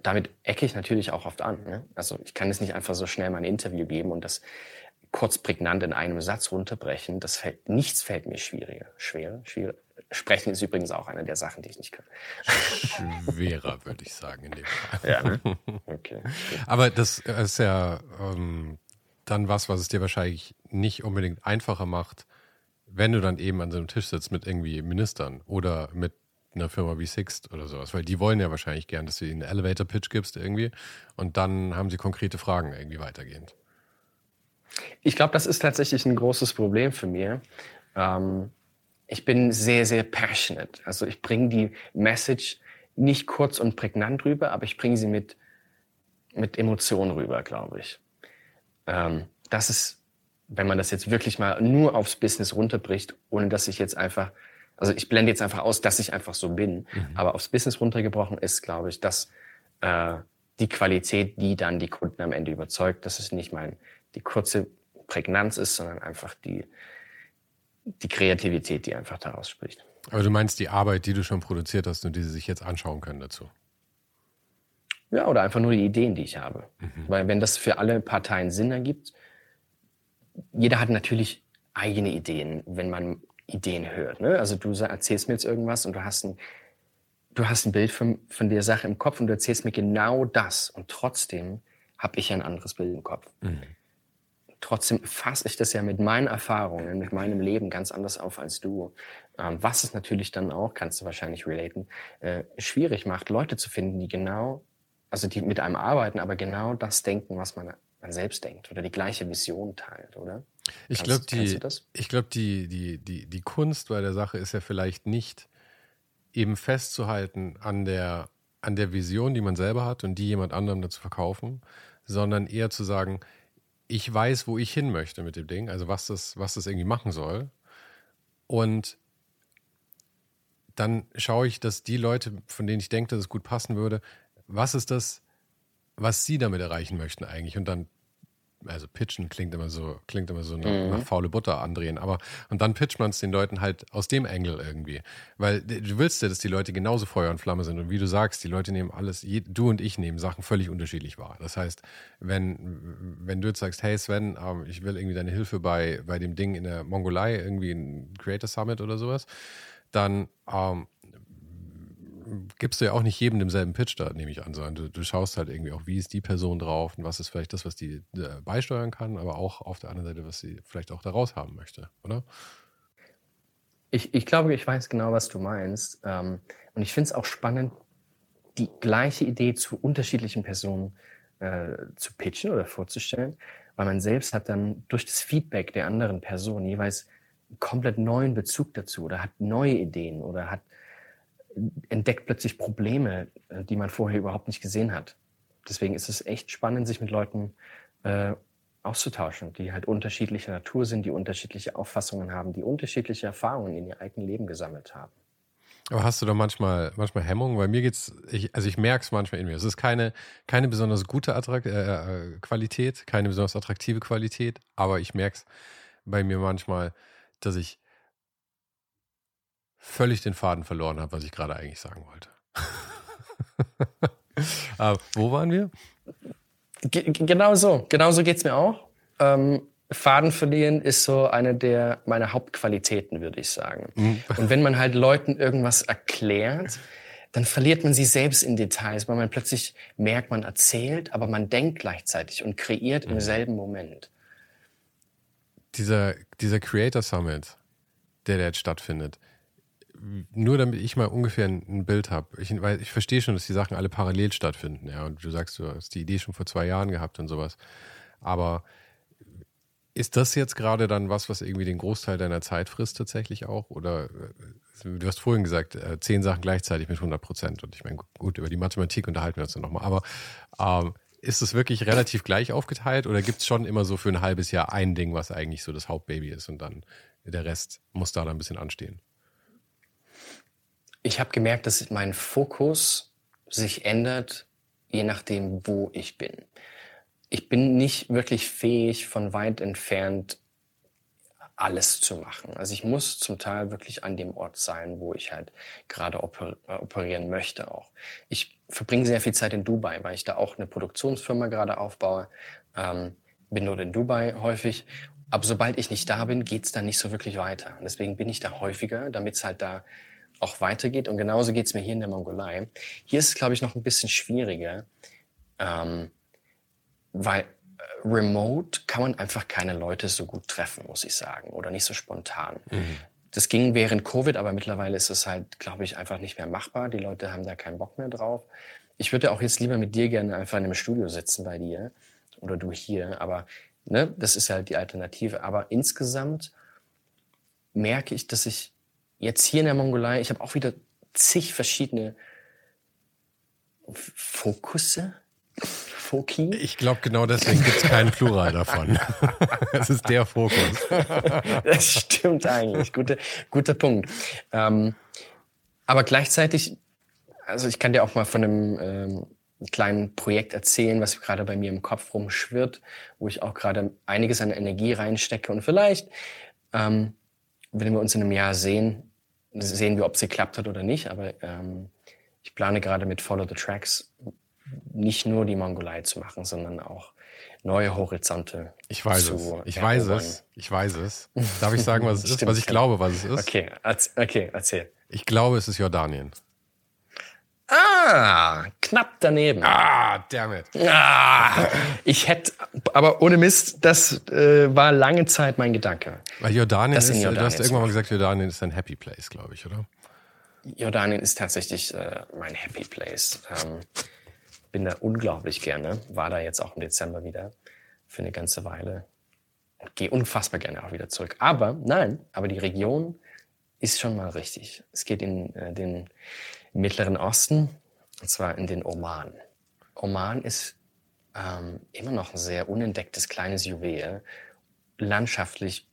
damit ecke ich natürlich auch oft an. Ne? Also ich kann es nicht einfach so schnell mal ein Interview geben und das kurz prägnant in einem Satz runterbrechen, das fällt, nichts fällt mir schwieriger. Schwer, schwierig. Sprechen ist übrigens auch eine der Sachen, die ich nicht kann. Schwerer, würde ich sagen, in dem Fall. Ja, ne? Okay. Aber das ist ja ähm, dann was, was es dir wahrscheinlich nicht unbedingt einfacher macht, wenn du dann eben an so einem Tisch sitzt mit irgendwie Ministern oder mit einer Firma wie Sixt oder sowas, weil die wollen ja wahrscheinlich gern, dass du ihnen einen Elevator-Pitch gibst irgendwie und dann haben sie konkrete Fragen irgendwie weitergehend. Ich glaube, das ist tatsächlich ein großes Problem für mich. Ähm, ich bin sehr, sehr passionate. Also ich bringe die Message nicht kurz und prägnant rüber, aber ich bringe sie mit, mit Emotionen rüber, glaube ich. Ähm, das ist, wenn man das jetzt wirklich mal nur aufs Business runterbricht, ohne dass ich jetzt einfach, also ich blende jetzt einfach aus, dass ich einfach so bin, mhm. aber aufs Business runtergebrochen ist, glaube ich, dass äh, die Qualität, die dann die Kunden am Ende überzeugt, das ist nicht mein die kurze Prägnanz ist, sondern einfach die, die Kreativität, die einfach daraus spricht. Aber du meinst die Arbeit, die du schon produziert hast und die sie sich jetzt anschauen können dazu? Ja, oder einfach nur die Ideen, die ich habe. Mhm. Weil wenn das für alle Parteien Sinn ergibt, jeder hat natürlich eigene Ideen, wenn man Ideen hört. Ne? Also du erzählst mir jetzt irgendwas und du hast ein, du hast ein Bild von, von der Sache im Kopf und du erzählst mir genau das. Und trotzdem habe ich ein anderes Bild im Kopf. Mhm. Trotzdem fasse ich das ja mit meinen Erfahrungen, mit meinem Leben ganz anders auf als du. Ähm, was es natürlich dann auch, kannst du wahrscheinlich relaten, äh, schwierig macht, Leute zu finden, die genau, also die mit einem arbeiten, aber genau das denken, was man, man selbst denkt oder die gleiche Vision teilt, oder? Ich glaube, die, ich glaub, die, die, die, die Kunst bei der Sache ist ja vielleicht nicht eben festzuhalten an der, an der Vision, die man selber hat und die jemand anderem dazu verkaufen, sondern eher zu sagen, ich weiß, wo ich hin möchte mit dem Ding, also was das, was das irgendwie machen soll. Und dann schaue ich, dass die Leute, von denen ich denke, dass es gut passen würde, was ist das, was sie damit erreichen möchten eigentlich? Und dann also pitchen klingt immer so, klingt immer so nach, mhm. nach faule Butter andrehen, aber und dann pitcht man es den Leuten halt aus dem Engel irgendwie. Weil du willst ja, dass die Leute genauso Feuer und Flamme sind. Und wie du sagst, die Leute nehmen alles, du und ich nehmen Sachen völlig unterschiedlich wahr. Das heißt, wenn, wenn du jetzt sagst, hey Sven, ähm, ich will irgendwie deine Hilfe bei, bei dem Ding in der Mongolei, irgendwie ein Creator Summit oder sowas, dann ähm, gibst du ja auch nicht jedem demselben Pitch da, nehme ich an, sondern du, du, schaust halt irgendwie auch, wie ist die Person drauf und was ist vielleicht das, was die äh, beisteuern kann, aber auch auf der anderen Seite, was sie vielleicht auch daraus haben möchte, oder? Ich, ich glaube, ich weiß genau, was du meinst. Ähm, und ich finde es auch spannend, die gleiche Idee zu unterschiedlichen Personen äh, zu pitchen oder vorzustellen, weil man selbst hat dann durch das Feedback der anderen Person jeweils einen komplett neuen Bezug dazu oder hat neue Ideen oder hat entdeckt plötzlich Probleme, äh, die man vorher überhaupt nicht gesehen hat. Deswegen ist es echt spannend, sich mit Leuten äh, auszutauschen, die halt unterschiedlicher Natur sind, die unterschiedliche Auffassungen haben, die unterschiedliche Erfahrungen in ihr eigenes Leben gesammelt haben. Aber hast du da manchmal, manchmal Hemmungen? Weil mir geht's, ich, also ich merke es manchmal in mir. Es ist keine, keine besonders gute Attrakt, äh, äh, Qualität, keine besonders attraktive Qualität, aber ich merke es bei mir manchmal, dass ich völlig den Faden verloren habe, was ich gerade eigentlich sagen wollte. Aber wo waren wir? G genau so. Genau so geht es mir auch. Ähm, Faden verlieren ist so eine der meiner Hauptqualitäten, würde ich sagen. Mhm. Und wenn man halt Leuten irgendwas erklärt, dann verliert man sie selbst in Details, weil man plötzlich merkt, man erzählt, aber man denkt gleichzeitig und kreiert im mhm. selben Moment. Dieser, dieser Creator Summit, der, der jetzt stattfindet, nur damit ich mal ungefähr ein, Bild habe. Ich, weil ich verstehe schon, dass die Sachen alle parallel stattfinden, ja. Und du sagst, du hast die Idee schon vor zwei Jahren gehabt und sowas. Aber ist das jetzt gerade dann was, was irgendwie den Großteil deiner Zeit frisst tatsächlich auch? Oder äh, du hast vorhin gesagt, äh, zehn Sachen gleichzeitig mit 100 Prozent. Und ich meine, gut, über die Mathematik unterhalten wir uns dann nochmal. Aber ähm, ist es wirklich relativ gleich aufgeteilt oder gibt es schon immer so für ein halbes Jahr ein Ding, was eigentlich so das Hauptbaby ist und dann der Rest muss da dann ein bisschen anstehen? Ich habe gemerkt, dass mein Fokus sich ändert, je nachdem, wo ich bin. Ich bin nicht wirklich fähig, von weit entfernt alles zu machen. Also ich muss zum Teil wirklich an dem Ort sein, wo ich halt gerade oper äh, operieren möchte auch. Ich verbringe sehr viel Zeit in Dubai, weil ich da auch eine Produktionsfirma gerade aufbaue. Ähm, bin dort in Dubai häufig. Aber sobald ich nicht da bin, geht's dann nicht so wirklich weiter. Deswegen bin ich da häufiger, damit es halt da auch weitergeht. Und genauso geht es mir hier in der Mongolei. Hier ist es, glaube ich, noch ein bisschen schwieriger, ähm, weil äh, remote kann man einfach keine Leute so gut treffen, muss ich sagen, oder nicht so spontan. Mhm. Das ging während Covid, aber mittlerweile ist es halt, glaube ich, einfach nicht mehr machbar. Die Leute haben da keinen Bock mehr drauf. Ich würde auch jetzt lieber mit dir gerne einfach in einem Studio sitzen bei dir oder du hier, aber ne, das ist halt die Alternative. Aber insgesamt merke ich, dass ich jetzt hier in der Mongolei, ich habe auch wieder zig verschiedene Fokusse. Foki? Ich glaube, genau deswegen gibt es keinen Plural davon. Es ist der Fokus. Das stimmt eigentlich. Guter, guter Punkt. Ähm, aber gleichzeitig, also ich kann dir auch mal von einem ähm, kleinen Projekt erzählen, was gerade bei mir im Kopf rumschwirrt, wo ich auch gerade einiges an Energie reinstecke. Und vielleicht, ähm, wenn wir uns in einem Jahr sehen, sehen wir, ob es geklappt hat oder nicht. Aber ähm, ich plane gerade mit Follow the Tracks nicht nur die Mongolei zu machen, sondern auch neue Horizonte. Ich weiß es. Ich weiß es. Ich weiß es. Darf ich sagen, was es ist? Was ich glaube, was es ist? Okay, okay, erzähl. Ich glaube, es ist Jordanien. Ah, knapp daneben. Ah, damn it. Ah, ich hätte, aber ohne Mist, das äh, war lange Zeit mein Gedanke. Weil Jordanien ist, Jordanien du hast irgendwann mal gesagt, Jordanien ist ein Happy Place, glaube ich, oder? Jordanien ist tatsächlich äh, mein Happy Place. Ähm, bin da unglaublich gerne. War da jetzt auch im Dezember wieder für eine ganze Weile. Gehe unfassbar gerne auch wieder zurück. Aber nein, aber die Region ist schon mal richtig. Es geht in äh, den Mittleren Osten, und zwar in den Oman. Oman ist ähm, immer noch ein sehr unentdecktes kleines Juwel, landschaftlich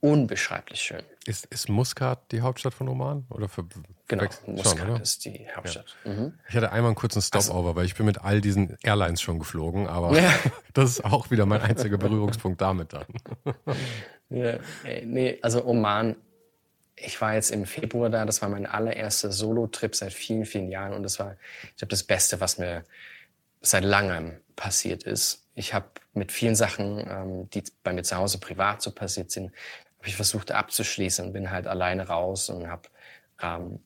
unbeschreiblich schön. Ist, ist Muscat die Hauptstadt von Oman? Oder für, genau, Muscat schon, ist die Hauptstadt. Ja. Mhm. Ich hatte einmal einen kurzen Stopover, also, weil ich bin mit all diesen Airlines schon geflogen, aber ja. das ist auch wieder mein einziger Berührungspunkt damit dann. ja, nee, also Oman ich war jetzt im Februar da, das war mein allererster Solo-Trip seit vielen, vielen Jahren und das war, ich glaube, das Beste, was mir seit langem passiert ist. Ich habe mit vielen Sachen, ähm, die bei mir zu Hause privat so passiert sind, habe ich versucht abzuschließen und bin halt alleine raus und habe ähm,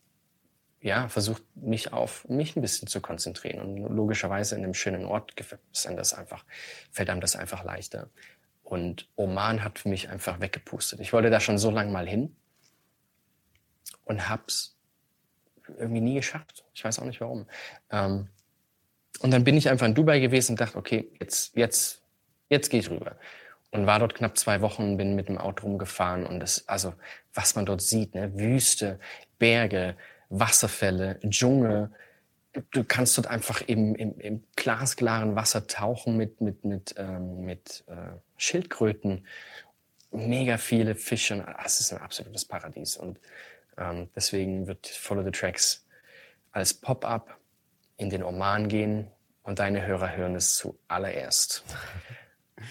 ja versucht, mich auf mich ein bisschen zu konzentrieren und logischerweise in einem schönen Ort ist einem das einfach fällt einem das einfach leichter. Und Oman hat mich einfach weggepustet. Ich wollte da schon so lange mal hin und hab's irgendwie nie geschafft. Ich weiß auch nicht warum. Ähm, und dann bin ich einfach in Dubai gewesen und dachte, okay, jetzt, jetzt, jetzt gehe ich rüber. Und war dort knapp zwei Wochen, bin mit dem Auto rumgefahren und das, also, was man dort sieht, ne, Wüste, Berge, Wasserfälle, Dschungel. Du kannst dort einfach im, im, im glasklaren Wasser tauchen mit, mit, mit, ähm, mit äh, Schildkröten. Mega viele Fische. Es ist ein absolutes Paradies. Und ähm, deswegen wird Follow the Tracks als Pop-up in den Oman gehen und deine Hörer hören es zuallererst.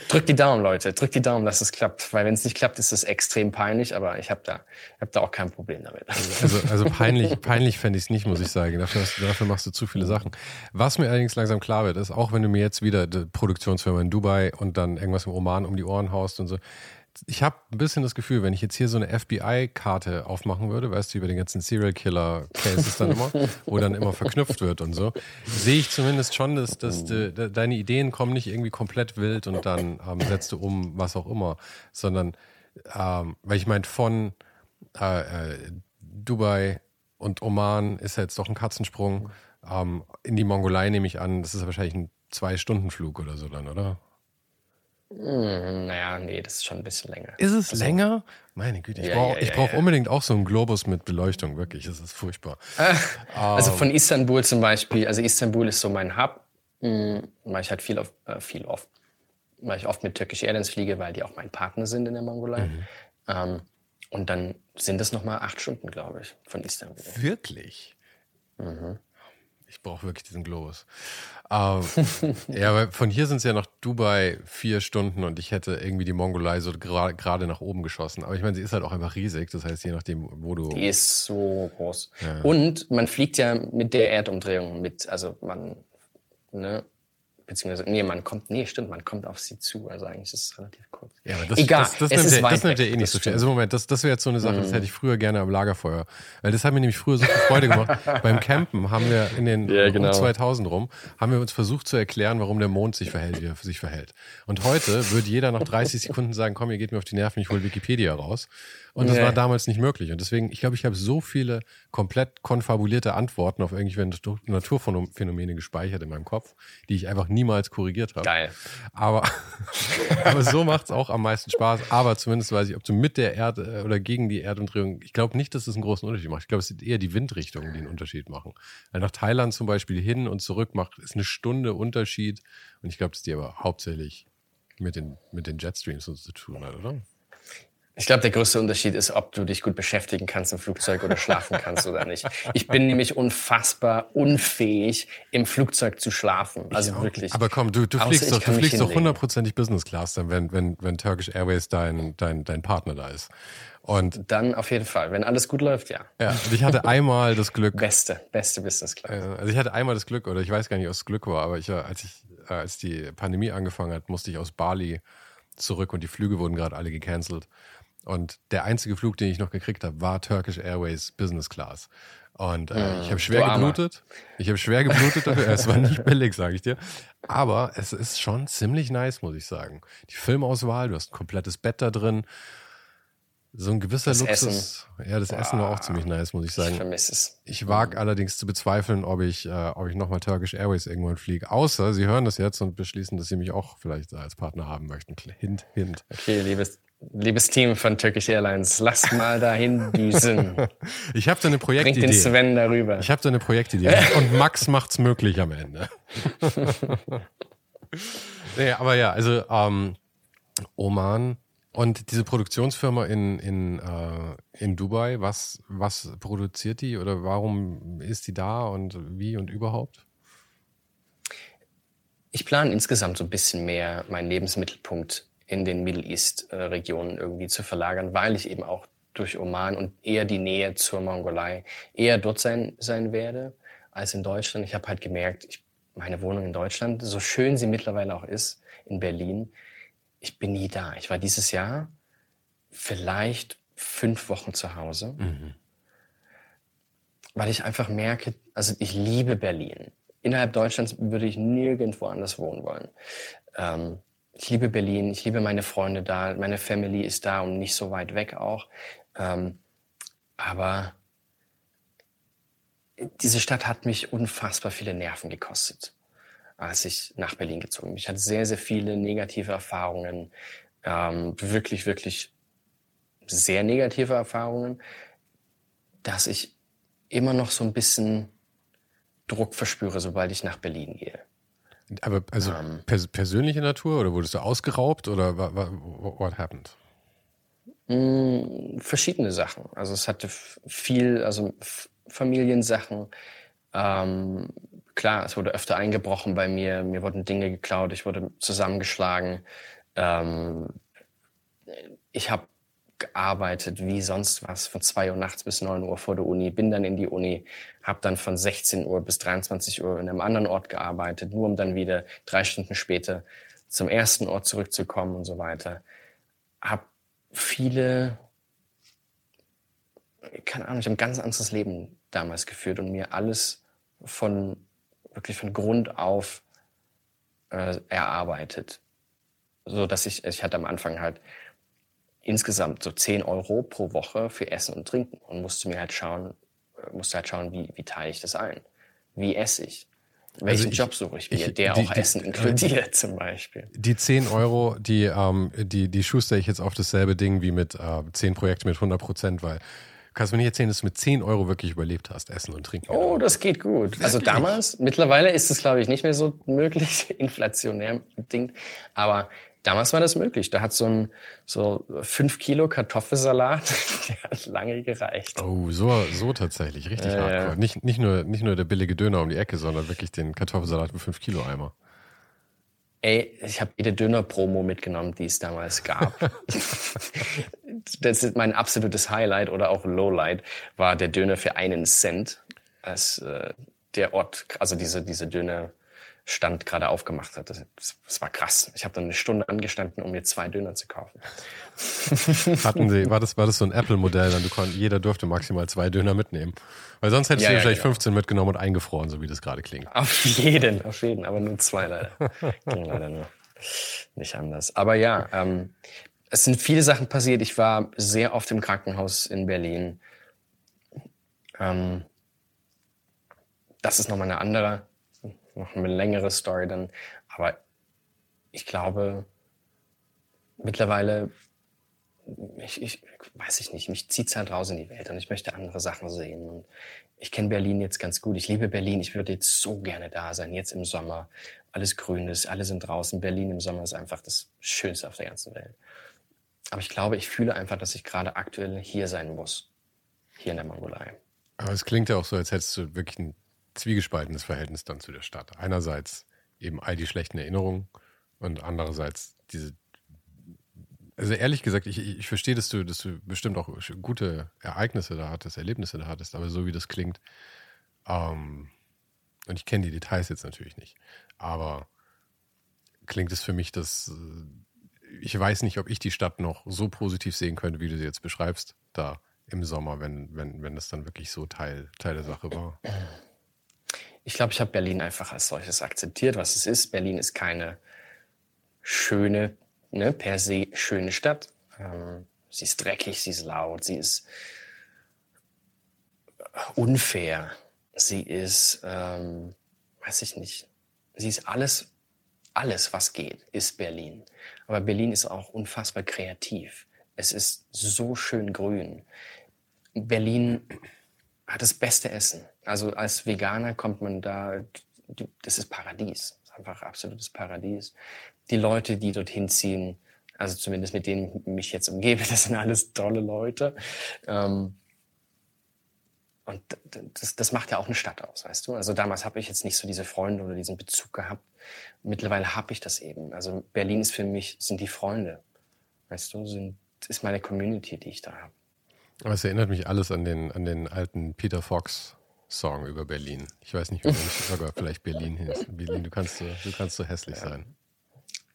Drückt die Daumen, Leute. Drückt die Daumen, dass es klappt. Weil wenn es nicht klappt, ist es extrem peinlich, aber ich habe da, hab da auch kein Problem damit. Also, also peinlich, peinlich fände ich es nicht, muss ich sagen. Dafür, dafür, machst du zu viele Sachen. Was mir allerdings langsam klar wird, ist, auch wenn du mir jetzt wieder die Produktionsfirma in Dubai und dann irgendwas im Oman um die Ohren haust und so, ich habe ein bisschen das Gefühl, wenn ich jetzt hier so eine FBI-Karte aufmachen würde, weißt du, über den ganzen Serial Killer-Cases dann immer, wo dann immer verknüpft wird und so, sehe ich zumindest schon, dass, dass de, de, deine Ideen kommen nicht irgendwie komplett wild und dann ähm, setzt du um, was auch immer, sondern, ähm, weil ich meine, von äh, äh, Dubai und Oman ist ja jetzt doch ein Katzensprung. Ähm, in die Mongolei nehme ich an, das ist wahrscheinlich ein Zwei-Stunden-Flug oder so dann, oder? Hm, naja, nee, das ist schon ein bisschen länger. Ist es also, länger? Meine Güte, ich ja, brauche ja, ja, brauch unbedingt auch so einen Globus mit Beleuchtung, wirklich, das ist furchtbar. also von Istanbul zum Beispiel, also Istanbul ist so mein Hub, hm, weil ich halt viel, auf, äh, viel oft, weil ich oft mit Turkish Airlines fliege, weil die auch mein Partner sind in der Mongolei. Mhm. Ähm, und dann sind es nochmal acht Stunden, glaube ich, von Istanbul. Wirklich? Mhm. Ich brauche wirklich diesen Globus. Ähm, ja, weil von hier sind es ja nach Dubai vier Stunden und ich hätte irgendwie die Mongolei so gerade gra nach oben geschossen. Aber ich meine, sie ist halt auch einfach riesig. Das heißt, je nachdem, wo du. Die ist so groß. Ja. Und man fliegt ja mit der Erdumdrehung mit. Also man, ne, beziehungsweise, nee, man kommt, nee, stimmt, man kommt auf sie zu. Also eigentlich ist es relativ kurz. Ja, aber das, Egal, das, das, nimmt, ja, das nimmt ja eh nicht so viel. Also Moment, das, das wäre jetzt so eine Sache, mhm. das hätte ich früher gerne am Lagerfeuer. Weil das hat mir nämlich früher so viel Freude gemacht. Beim Campen haben wir in den ja, genau. um 2000 rum, haben wir uns versucht zu erklären, warum der Mond sich verhält, wie er sich verhält. Und heute würde jeder nach 30 Sekunden sagen, komm, ihr geht mir auf die Nerven, ich hole Wikipedia raus. Und das nee. war damals nicht möglich. Und deswegen, ich glaube, ich habe so viele komplett konfabulierte Antworten auf irgendwelche Naturphänomene gespeichert in meinem Kopf, die ich einfach niemals korrigiert habe. Geil. Aber, aber so macht's auch am meisten Spaß. Aber zumindest weiß ich, ob du mit der Erde äh, oder gegen die Erdumdrehung, ich glaube nicht, dass es einen großen Unterschied macht. Ich glaube, es sind eher die Windrichtungen, die einen Unterschied machen. Weil nach Thailand zum Beispiel hin und zurück macht, ist eine Stunde Unterschied. Und ich glaube, dass die aber hauptsächlich mit den, mit den Jetstreams so zu tun hat, oder? Ich glaube, der größte Unterschied ist, ob du dich gut beschäftigen kannst im Flugzeug oder schlafen kannst oder nicht. Ich bin nämlich unfassbar unfähig, im Flugzeug zu schlafen. Also wirklich. Aber komm, du, du fliegst doch, du fliegst doch hundertprozentig Business Class, dann, wenn, wenn, wenn Turkish Airways dein, dein, dein Partner da ist. Und dann auf jeden Fall, wenn alles gut läuft, ja. Ja, und ich hatte einmal das Glück. Beste, beste Business Class. Also ich hatte einmal das Glück, oder ich weiß gar nicht, ob es Glück war, aber ich, als ich, äh, als die Pandemie angefangen hat, musste ich aus Bali zurück und die Flüge wurden gerade alle gecancelt. Und der einzige Flug, den ich noch gekriegt habe, war Turkish Airways Business Class. Und äh, ich habe schwer geblutet. Ich habe schwer geblutet dafür. es war nicht billig, sage ich dir. Aber es ist schon ziemlich nice, muss ich sagen. Die Filmauswahl, du hast ein komplettes Bett da drin. So ein gewisser das Luxus. Essen. Ja, das Boah. Essen war auch ziemlich nice, muss ich sagen. Ich vermisse es. Ich wage allerdings zu bezweifeln, ob ich, äh, ob ich nochmal Turkish Airways irgendwann fliege. Außer sie hören das jetzt und beschließen, dass sie mich auch vielleicht als Partner haben möchten. Hint, hint. Okay, liebes, liebes Team von Turkish Airlines, lasst mal dahin düsen. ich habe da eine Projektidee. Bringt den Sven darüber. Ich habe da eine Projektidee. und Max macht's möglich am Ende. nee, aber ja, also ähm, Oman und diese Produktionsfirma in, in, äh, in Dubai, was, was produziert die oder warum ist die da und wie und überhaupt? Ich plane insgesamt so ein bisschen mehr meinen Lebensmittelpunkt in den Middle East-Regionen irgendwie zu verlagern, weil ich eben auch durch Oman und eher die Nähe zur Mongolei eher dort sein, sein werde als in Deutschland. Ich habe halt gemerkt, ich, meine Wohnung in Deutschland, so schön sie mittlerweile auch ist, in Berlin, ich bin nie da. Ich war dieses Jahr vielleicht fünf Wochen zu Hause, mhm. weil ich einfach merke, also ich liebe Berlin. Innerhalb Deutschlands würde ich nirgendwo anders wohnen wollen. Ähm, ich liebe Berlin, ich liebe meine Freunde da, meine Family ist da und nicht so weit weg auch. Ähm, aber diese Stadt hat mich unfassbar viele Nerven gekostet als ich nach Berlin gezogen bin. Ich hatte sehr, sehr viele negative Erfahrungen, ähm, wirklich, wirklich sehr negative Erfahrungen, dass ich immer noch so ein bisschen Druck verspüre, sobald ich nach Berlin gehe. Aber also ähm, pers persönliche Natur oder wurdest du ausgeraubt oder what happened? Mh, verschiedene Sachen. Also es hatte viel, also Familiensachen, ähm, klar, es wurde öfter eingebrochen bei mir, mir wurden Dinge geklaut, ich wurde zusammengeschlagen. Ähm, ich habe gearbeitet wie sonst was, von 2 Uhr nachts bis 9 Uhr vor der Uni, bin dann in die Uni, habe dann von 16 Uhr bis 23 Uhr in einem anderen Ort gearbeitet, nur um dann wieder drei Stunden später zum ersten Ort zurückzukommen und so weiter. Hab viele, keine Ahnung, ich habe ein ganz anderes Leben damals geführt und mir alles von wirklich von Grund auf äh, erarbeitet. So dass ich, ich hatte am Anfang halt insgesamt so 10 Euro pro Woche für Essen und Trinken und musste mir halt schauen, äh, musste halt schauen, wie, wie teile ich das ein? Wie esse ich? Welchen also ich, Job suche ich mir, ich, der die, auch die, Essen inkludiert zum Beispiel? Die 10 Euro, die, ähm, die, die schuster ich jetzt auf dasselbe Ding wie mit äh, 10 Projekten mit 100 Prozent, weil Kannst du mir nicht erzählen, dass du mit 10 Euro wirklich überlebt hast, Essen und Trinken? Oh, das geht gut. Also damals, mittlerweile ist es, glaube ich, nicht mehr so möglich, inflationär bedingt. Aber damals war das möglich. Da hat so ein so fünf Kilo Kartoffelsalat, der hat lange gereicht. Oh, so, so tatsächlich, richtig äh, hardcore. Nicht, nicht, nur, nicht nur der billige Döner um die Ecke, sondern wirklich den Kartoffelsalat mit fünf Kilo Eimer. Ey, ich habe jede Döner-Promo mitgenommen, die es damals gab. das ist mein absolutes Highlight oder auch Lowlight, war der Döner für einen Cent, als äh, der Ort, also diese, diese Döner Stand gerade aufgemacht hat. Das, das war krass. Ich habe dann eine Stunde angestanden, um mir zwei Döner zu kaufen. Hatten Sie, war das, war das so ein Apple-Modell, dann du konnt, jeder durfte maximal zwei Döner mitnehmen? Weil sonst hättest ja, du ja, vielleicht genau. 15 mitgenommen und eingefroren, so wie das gerade klingt. Auf jeden, auf jeden, aber nur zwei leider. Ging leider nur nicht anders. Aber ja, ähm, es sind viele Sachen passiert. Ich war sehr oft im Krankenhaus in Berlin. Ähm, das ist nochmal eine andere noch eine längere Story dann. Aber ich glaube, mittlerweile, ich, ich weiß ich nicht, mich zieht halt raus in die Welt und ich möchte andere Sachen sehen. Und ich kenne Berlin jetzt ganz gut. Ich liebe Berlin. Ich würde jetzt so gerne da sein, jetzt im Sommer. Alles grün ist, alle sind draußen. Berlin im Sommer ist einfach das Schönste auf der ganzen Welt. Aber ich glaube, ich fühle einfach, dass ich gerade aktuell hier sein muss. Hier in der Mongolei. Aber es klingt ja auch so, als hättest du wirklich ein zwiegespaltenes Verhältnis dann zu der Stadt. Einerseits eben all die schlechten Erinnerungen und andererseits diese Also ehrlich gesagt, ich, ich verstehe, dass du, dass du bestimmt auch gute Ereignisse da hattest, Erlebnisse da hattest, aber so wie das klingt, ähm, und ich kenne die Details jetzt natürlich nicht, aber klingt es für mich, dass äh, ich weiß nicht, ob ich die Stadt noch so positiv sehen könnte, wie du sie jetzt beschreibst, da im Sommer, wenn, wenn, wenn das dann wirklich so Teil, Teil der Sache war. Ich glaube, ich habe Berlin einfach als solches akzeptiert, was es ist. Berlin ist keine schöne, ne, per se schöne Stadt. Ähm, sie ist dreckig, sie ist laut, sie ist unfair, sie ist, ähm, weiß ich nicht, sie ist alles, alles, was geht, ist Berlin. Aber Berlin ist auch unfassbar kreativ. Es ist so schön grün. Berlin hat das beste Essen. Also als Veganer kommt man da, das ist Paradies. Das ist einfach absolutes Paradies. Die Leute, die dorthin ziehen, also zumindest mit denen ich mich jetzt umgebe, das sind alles tolle Leute. Ähm, und das, das macht ja auch eine Stadt aus, weißt du? Also damals habe ich jetzt nicht so diese Freunde oder diesen Bezug gehabt. Mittlerweile habe ich das eben. Also Berlin ist für mich, sind die Freunde, weißt du, sind, ist meine Community, die ich da habe. Aber es erinnert mich alles an den, an den alten Peter Fox Song über Berlin. Ich weiß nicht, wie man sogar vielleicht Berlin hieß. Berlin, du kannst so, du kannst so hässlich ja. sein.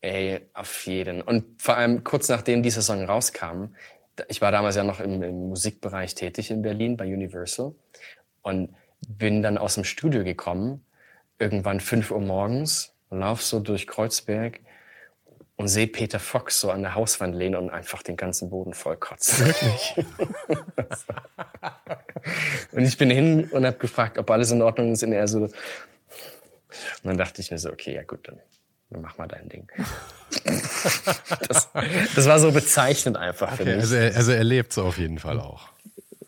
Ey, auf jeden. Und vor allem kurz nachdem dieser Song rauskam, ich war damals ja noch im, im Musikbereich tätig in Berlin bei Universal und bin dann aus dem Studio gekommen, irgendwann fünf Uhr morgens, lauf so durch Kreuzberg und sehe Peter Fox so an der Hauswand lehnen und einfach den ganzen Boden voll kotzen. Wirklich? und ich bin hin und habe gefragt, ob alles in Ordnung ist und er so. Und dann dachte ich mir so, okay, ja gut, dann dann mach mal dein Ding. das, das war so bezeichnend einfach für okay, mich. Also er, also er lebt so auf jeden Fall auch.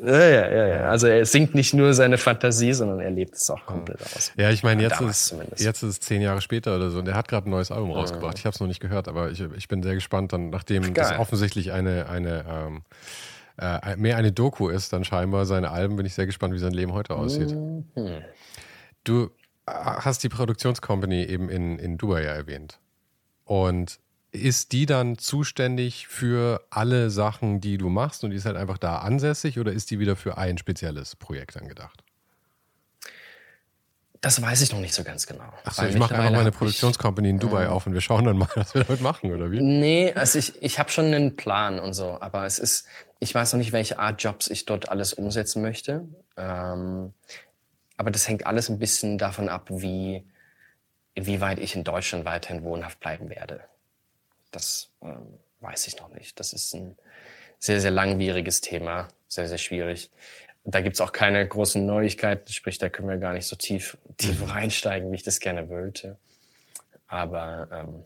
Ja, ja, ja, ja. Also er singt nicht nur seine Fantasie, sondern er lebt es auch komplett aus. Ja, ich meine, jetzt, ist, jetzt ist es zehn Jahre später oder so und er hat gerade ein neues Album rausgebracht. Ich habe es noch nicht gehört, aber ich, ich bin sehr gespannt, dann, nachdem Geil. das offensichtlich eine, eine ähm, äh, mehr eine Doku ist, dann scheinbar seine Alben, bin ich sehr gespannt, wie sein Leben heute aussieht. Mhm. Du hast die Produktionscompany eben in, in Dubai ja erwähnt. Und ist die dann zuständig für alle Sachen, die du machst und die ist halt einfach da ansässig oder ist die wieder für ein spezielles Projekt angedacht? Das weiß ich noch nicht so ganz genau. Achso, ich mache einfach meine Produktionscompany in Dubai äh, auf und wir schauen dann mal, was wir damit machen, oder wie? Nee, also ich, ich habe schon einen Plan und so, aber es ist, ich weiß noch nicht, welche Art Jobs ich dort alles umsetzen möchte. Ähm, aber das hängt alles ein bisschen davon ab, wie, inwieweit ich in Deutschland weiterhin wohnhaft bleiben werde. Das ähm, weiß ich noch nicht. Das ist ein sehr, sehr langwieriges Thema, sehr, sehr schwierig. Da gibt's auch keine großen Neuigkeiten, sprich, da können wir gar nicht so tief, tief mhm. reinsteigen, wie ich das gerne wollte. Aber ähm,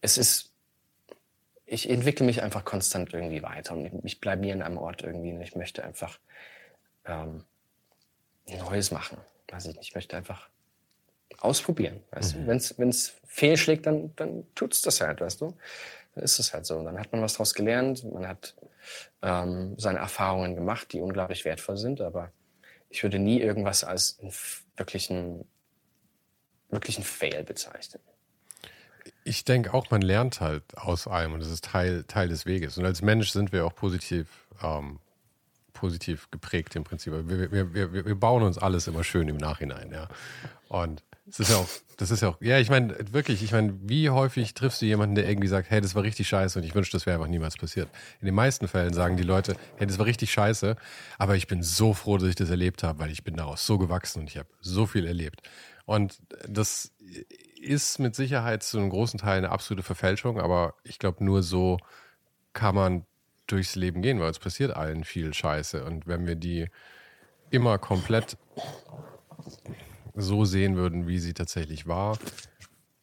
es ist, ich entwickle mich einfach konstant irgendwie weiter und ich bleibe nie an einem Ort irgendwie und ich möchte einfach ähm, Neues machen. Weiß ich nicht, ich möchte einfach ausprobieren. Weißt mhm. du? Wenn's, wenn's fehlschlägt, dann, dann tut's das halt, weißt du? Dann ist es halt so. Dann hat man was daraus gelernt, man hat ähm, seine Erfahrungen gemacht, die unglaublich wertvoll sind, aber ich würde nie irgendwas als wirklichen, wirklichen Fail bezeichnen. Ich denke auch, man lernt halt aus allem und das ist Teil, Teil des Weges. Und als Mensch sind wir auch positiv ähm, positiv geprägt im Prinzip. Wir, wir, wir, wir bauen uns alles immer schön im Nachhinein, ja. Und das ist ja auch, das ist ja auch, ja, ich meine, wirklich, ich meine, wie häufig triffst du jemanden, der irgendwie sagt, hey, das war richtig scheiße und ich wünschte, das wäre einfach niemals passiert. In den meisten Fällen sagen die Leute, hey, das war richtig scheiße, aber ich bin so froh, dass ich das erlebt habe, weil ich bin daraus so gewachsen und ich habe so viel erlebt. Und das ist mit Sicherheit zu einem großen Teil eine absolute Verfälschung, aber ich glaube, nur so kann man durchs Leben gehen, weil es passiert allen viel Scheiße. Und wenn wir die immer komplett so sehen würden, wie sie tatsächlich war,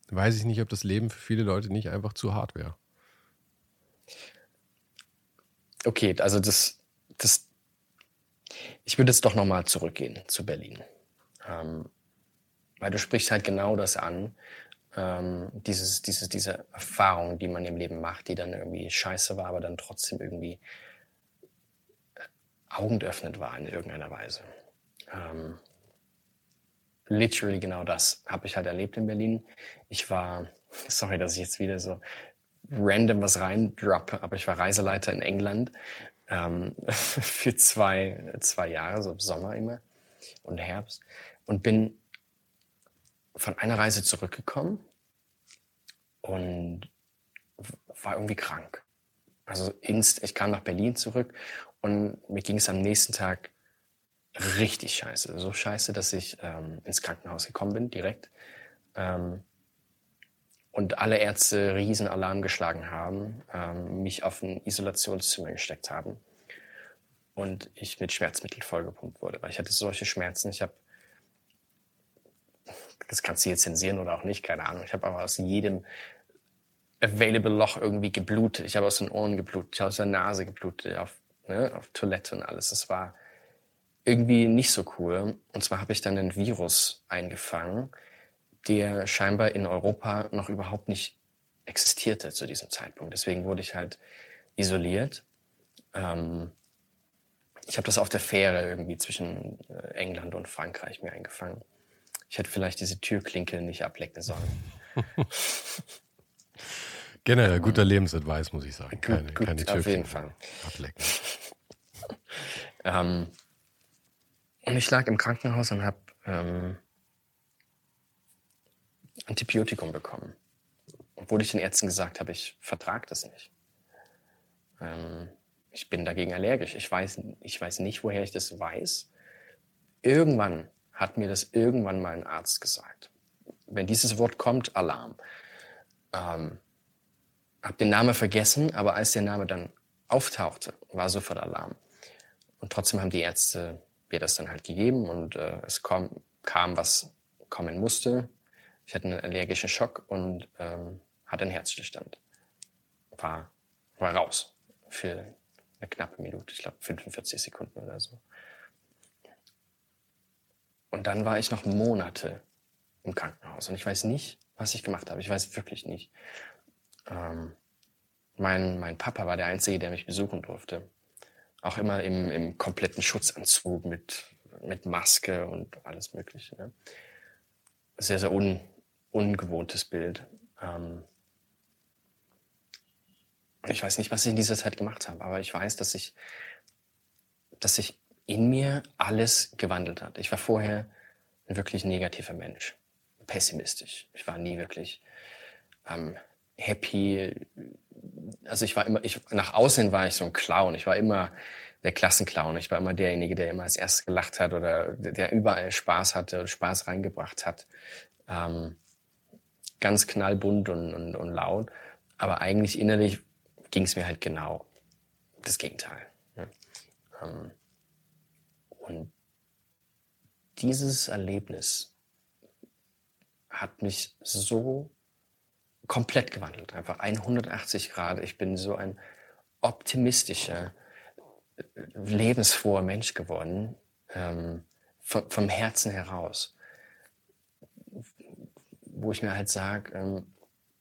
weiß ich nicht, ob das Leben für viele Leute nicht einfach zu hart wäre. Okay, also das, das, ich würde jetzt doch nochmal zurückgehen zu Berlin. Ähm, weil du sprichst halt genau das an, ähm, dieses, dieses, diese Erfahrung, die man im Leben macht, die dann irgendwie scheiße war, aber dann trotzdem irgendwie augenöffnend war in irgendeiner Weise. Ähm, literally genau das habe ich halt erlebt in Berlin. Ich war, sorry, dass ich jetzt wieder so random was reindroppe, aber ich war Reiseleiter in England ähm, für zwei, zwei Jahre, so im Sommer immer und Herbst und bin von einer Reise zurückgekommen und war irgendwie krank. Also inst, ich kam nach Berlin zurück und mir ging es am nächsten Tag richtig scheiße. So scheiße, dass ich ähm, ins Krankenhaus gekommen bin, direkt. Ähm, und alle Ärzte riesen Alarm geschlagen haben, ähm, mich auf ein Isolationszimmer gesteckt haben und ich mit Schmerzmitteln vollgepumpt wurde. Weil ich hatte solche Schmerzen. Ich habe, das kannst du jetzt zensieren oder auch nicht, keine Ahnung. Ich habe aber aus jedem available Loch irgendwie geblutet. Ich habe aus den Ohren geblutet, ich habe aus der Nase geblutet, auf, ne, auf Toilette und alles. Das war irgendwie nicht so cool. Und zwar habe ich dann ein Virus eingefangen, der scheinbar in Europa noch überhaupt nicht existierte zu diesem Zeitpunkt. Deswegen wurde ich halt isoliert. Ähm, ich habe das auf der Fähre irgendwie zwischen äh, England und Frankreich mir eingefangen. Ich hätte vielleicht diese Türklinke nicht ablecken sollen. Generell guter Lebensadvice, muss ich sagen. Keine, gut, keine Türklinke auf jeden Fall. ablecken. ähm, und ich lag im Krankenhaus und habe ähm, Antibiotikum bekommen. Obwohl ich den Ärzten gesagt habe, ich vertrage das nicht. Ähm, ich bin dagegen allergisch. Ich weiß, ich weiß nicht, woher ich das weiß. Irgendwann hat mir das irgendwann mal ein Arzt gesagt. Wenn dieses Wort kommt, Alarm. Ähm, hab den Namen vergessen, aber als der Name dann auftauchte, war sofort Alarm. Und trotzdem haben die Ärzte mir das dann halt gegeben und äh, es kam, kam, was kommen musste. Ich hatte einen allergischen Schock und ähm, hatte einen Herzstillstand. War, war raus für eine knappe Minute, ich glaube 45 Sekunden oder so. Und dann war ich noch Monate im Krankenhaus und ich weiß nicht, was ich gemacht habe. Ich weiß wirklich nicht. Ähm, mein, mein Papa war der Einzige, der mich besuchen durfte. Auch immer im, im kompletten Schutzanzug mit, mit Maske und alles Mögliche. Ne? Sehr, sehr un, ungewohntes Bild. Ähm, ich weiß nicht, was ich in dieser Zeit gemacht habe, aber ich weiß, dass ich, dass sich in mir alles gewandelt hat. Ich war vorher ein wirklich negativer Mensch, pessimistisch. Ich war nie wirklich ähm, happy. Also ich war immer, ich, nach außen war ich so ein Clown. Ich war immer der Klassenclown. Ich war immer derjenige, der immer als erstes gelacht hat oder der überall Spaß hatte, Spaß reingebracht hat. Ähm, ganz knallbunt und, und, und laut. Aber eigentlich innerlich ging es mir halt genau das Gegenteil. Ähm, und dieses Erlebnis hat mich so komplett gewandelt, einfach 180 Grad. Ich bin so ein optimistischer, lebensfroher Mensch geworden, ähm, vom, vom, Herzen heraus, wo ich mir halt sage, ähm,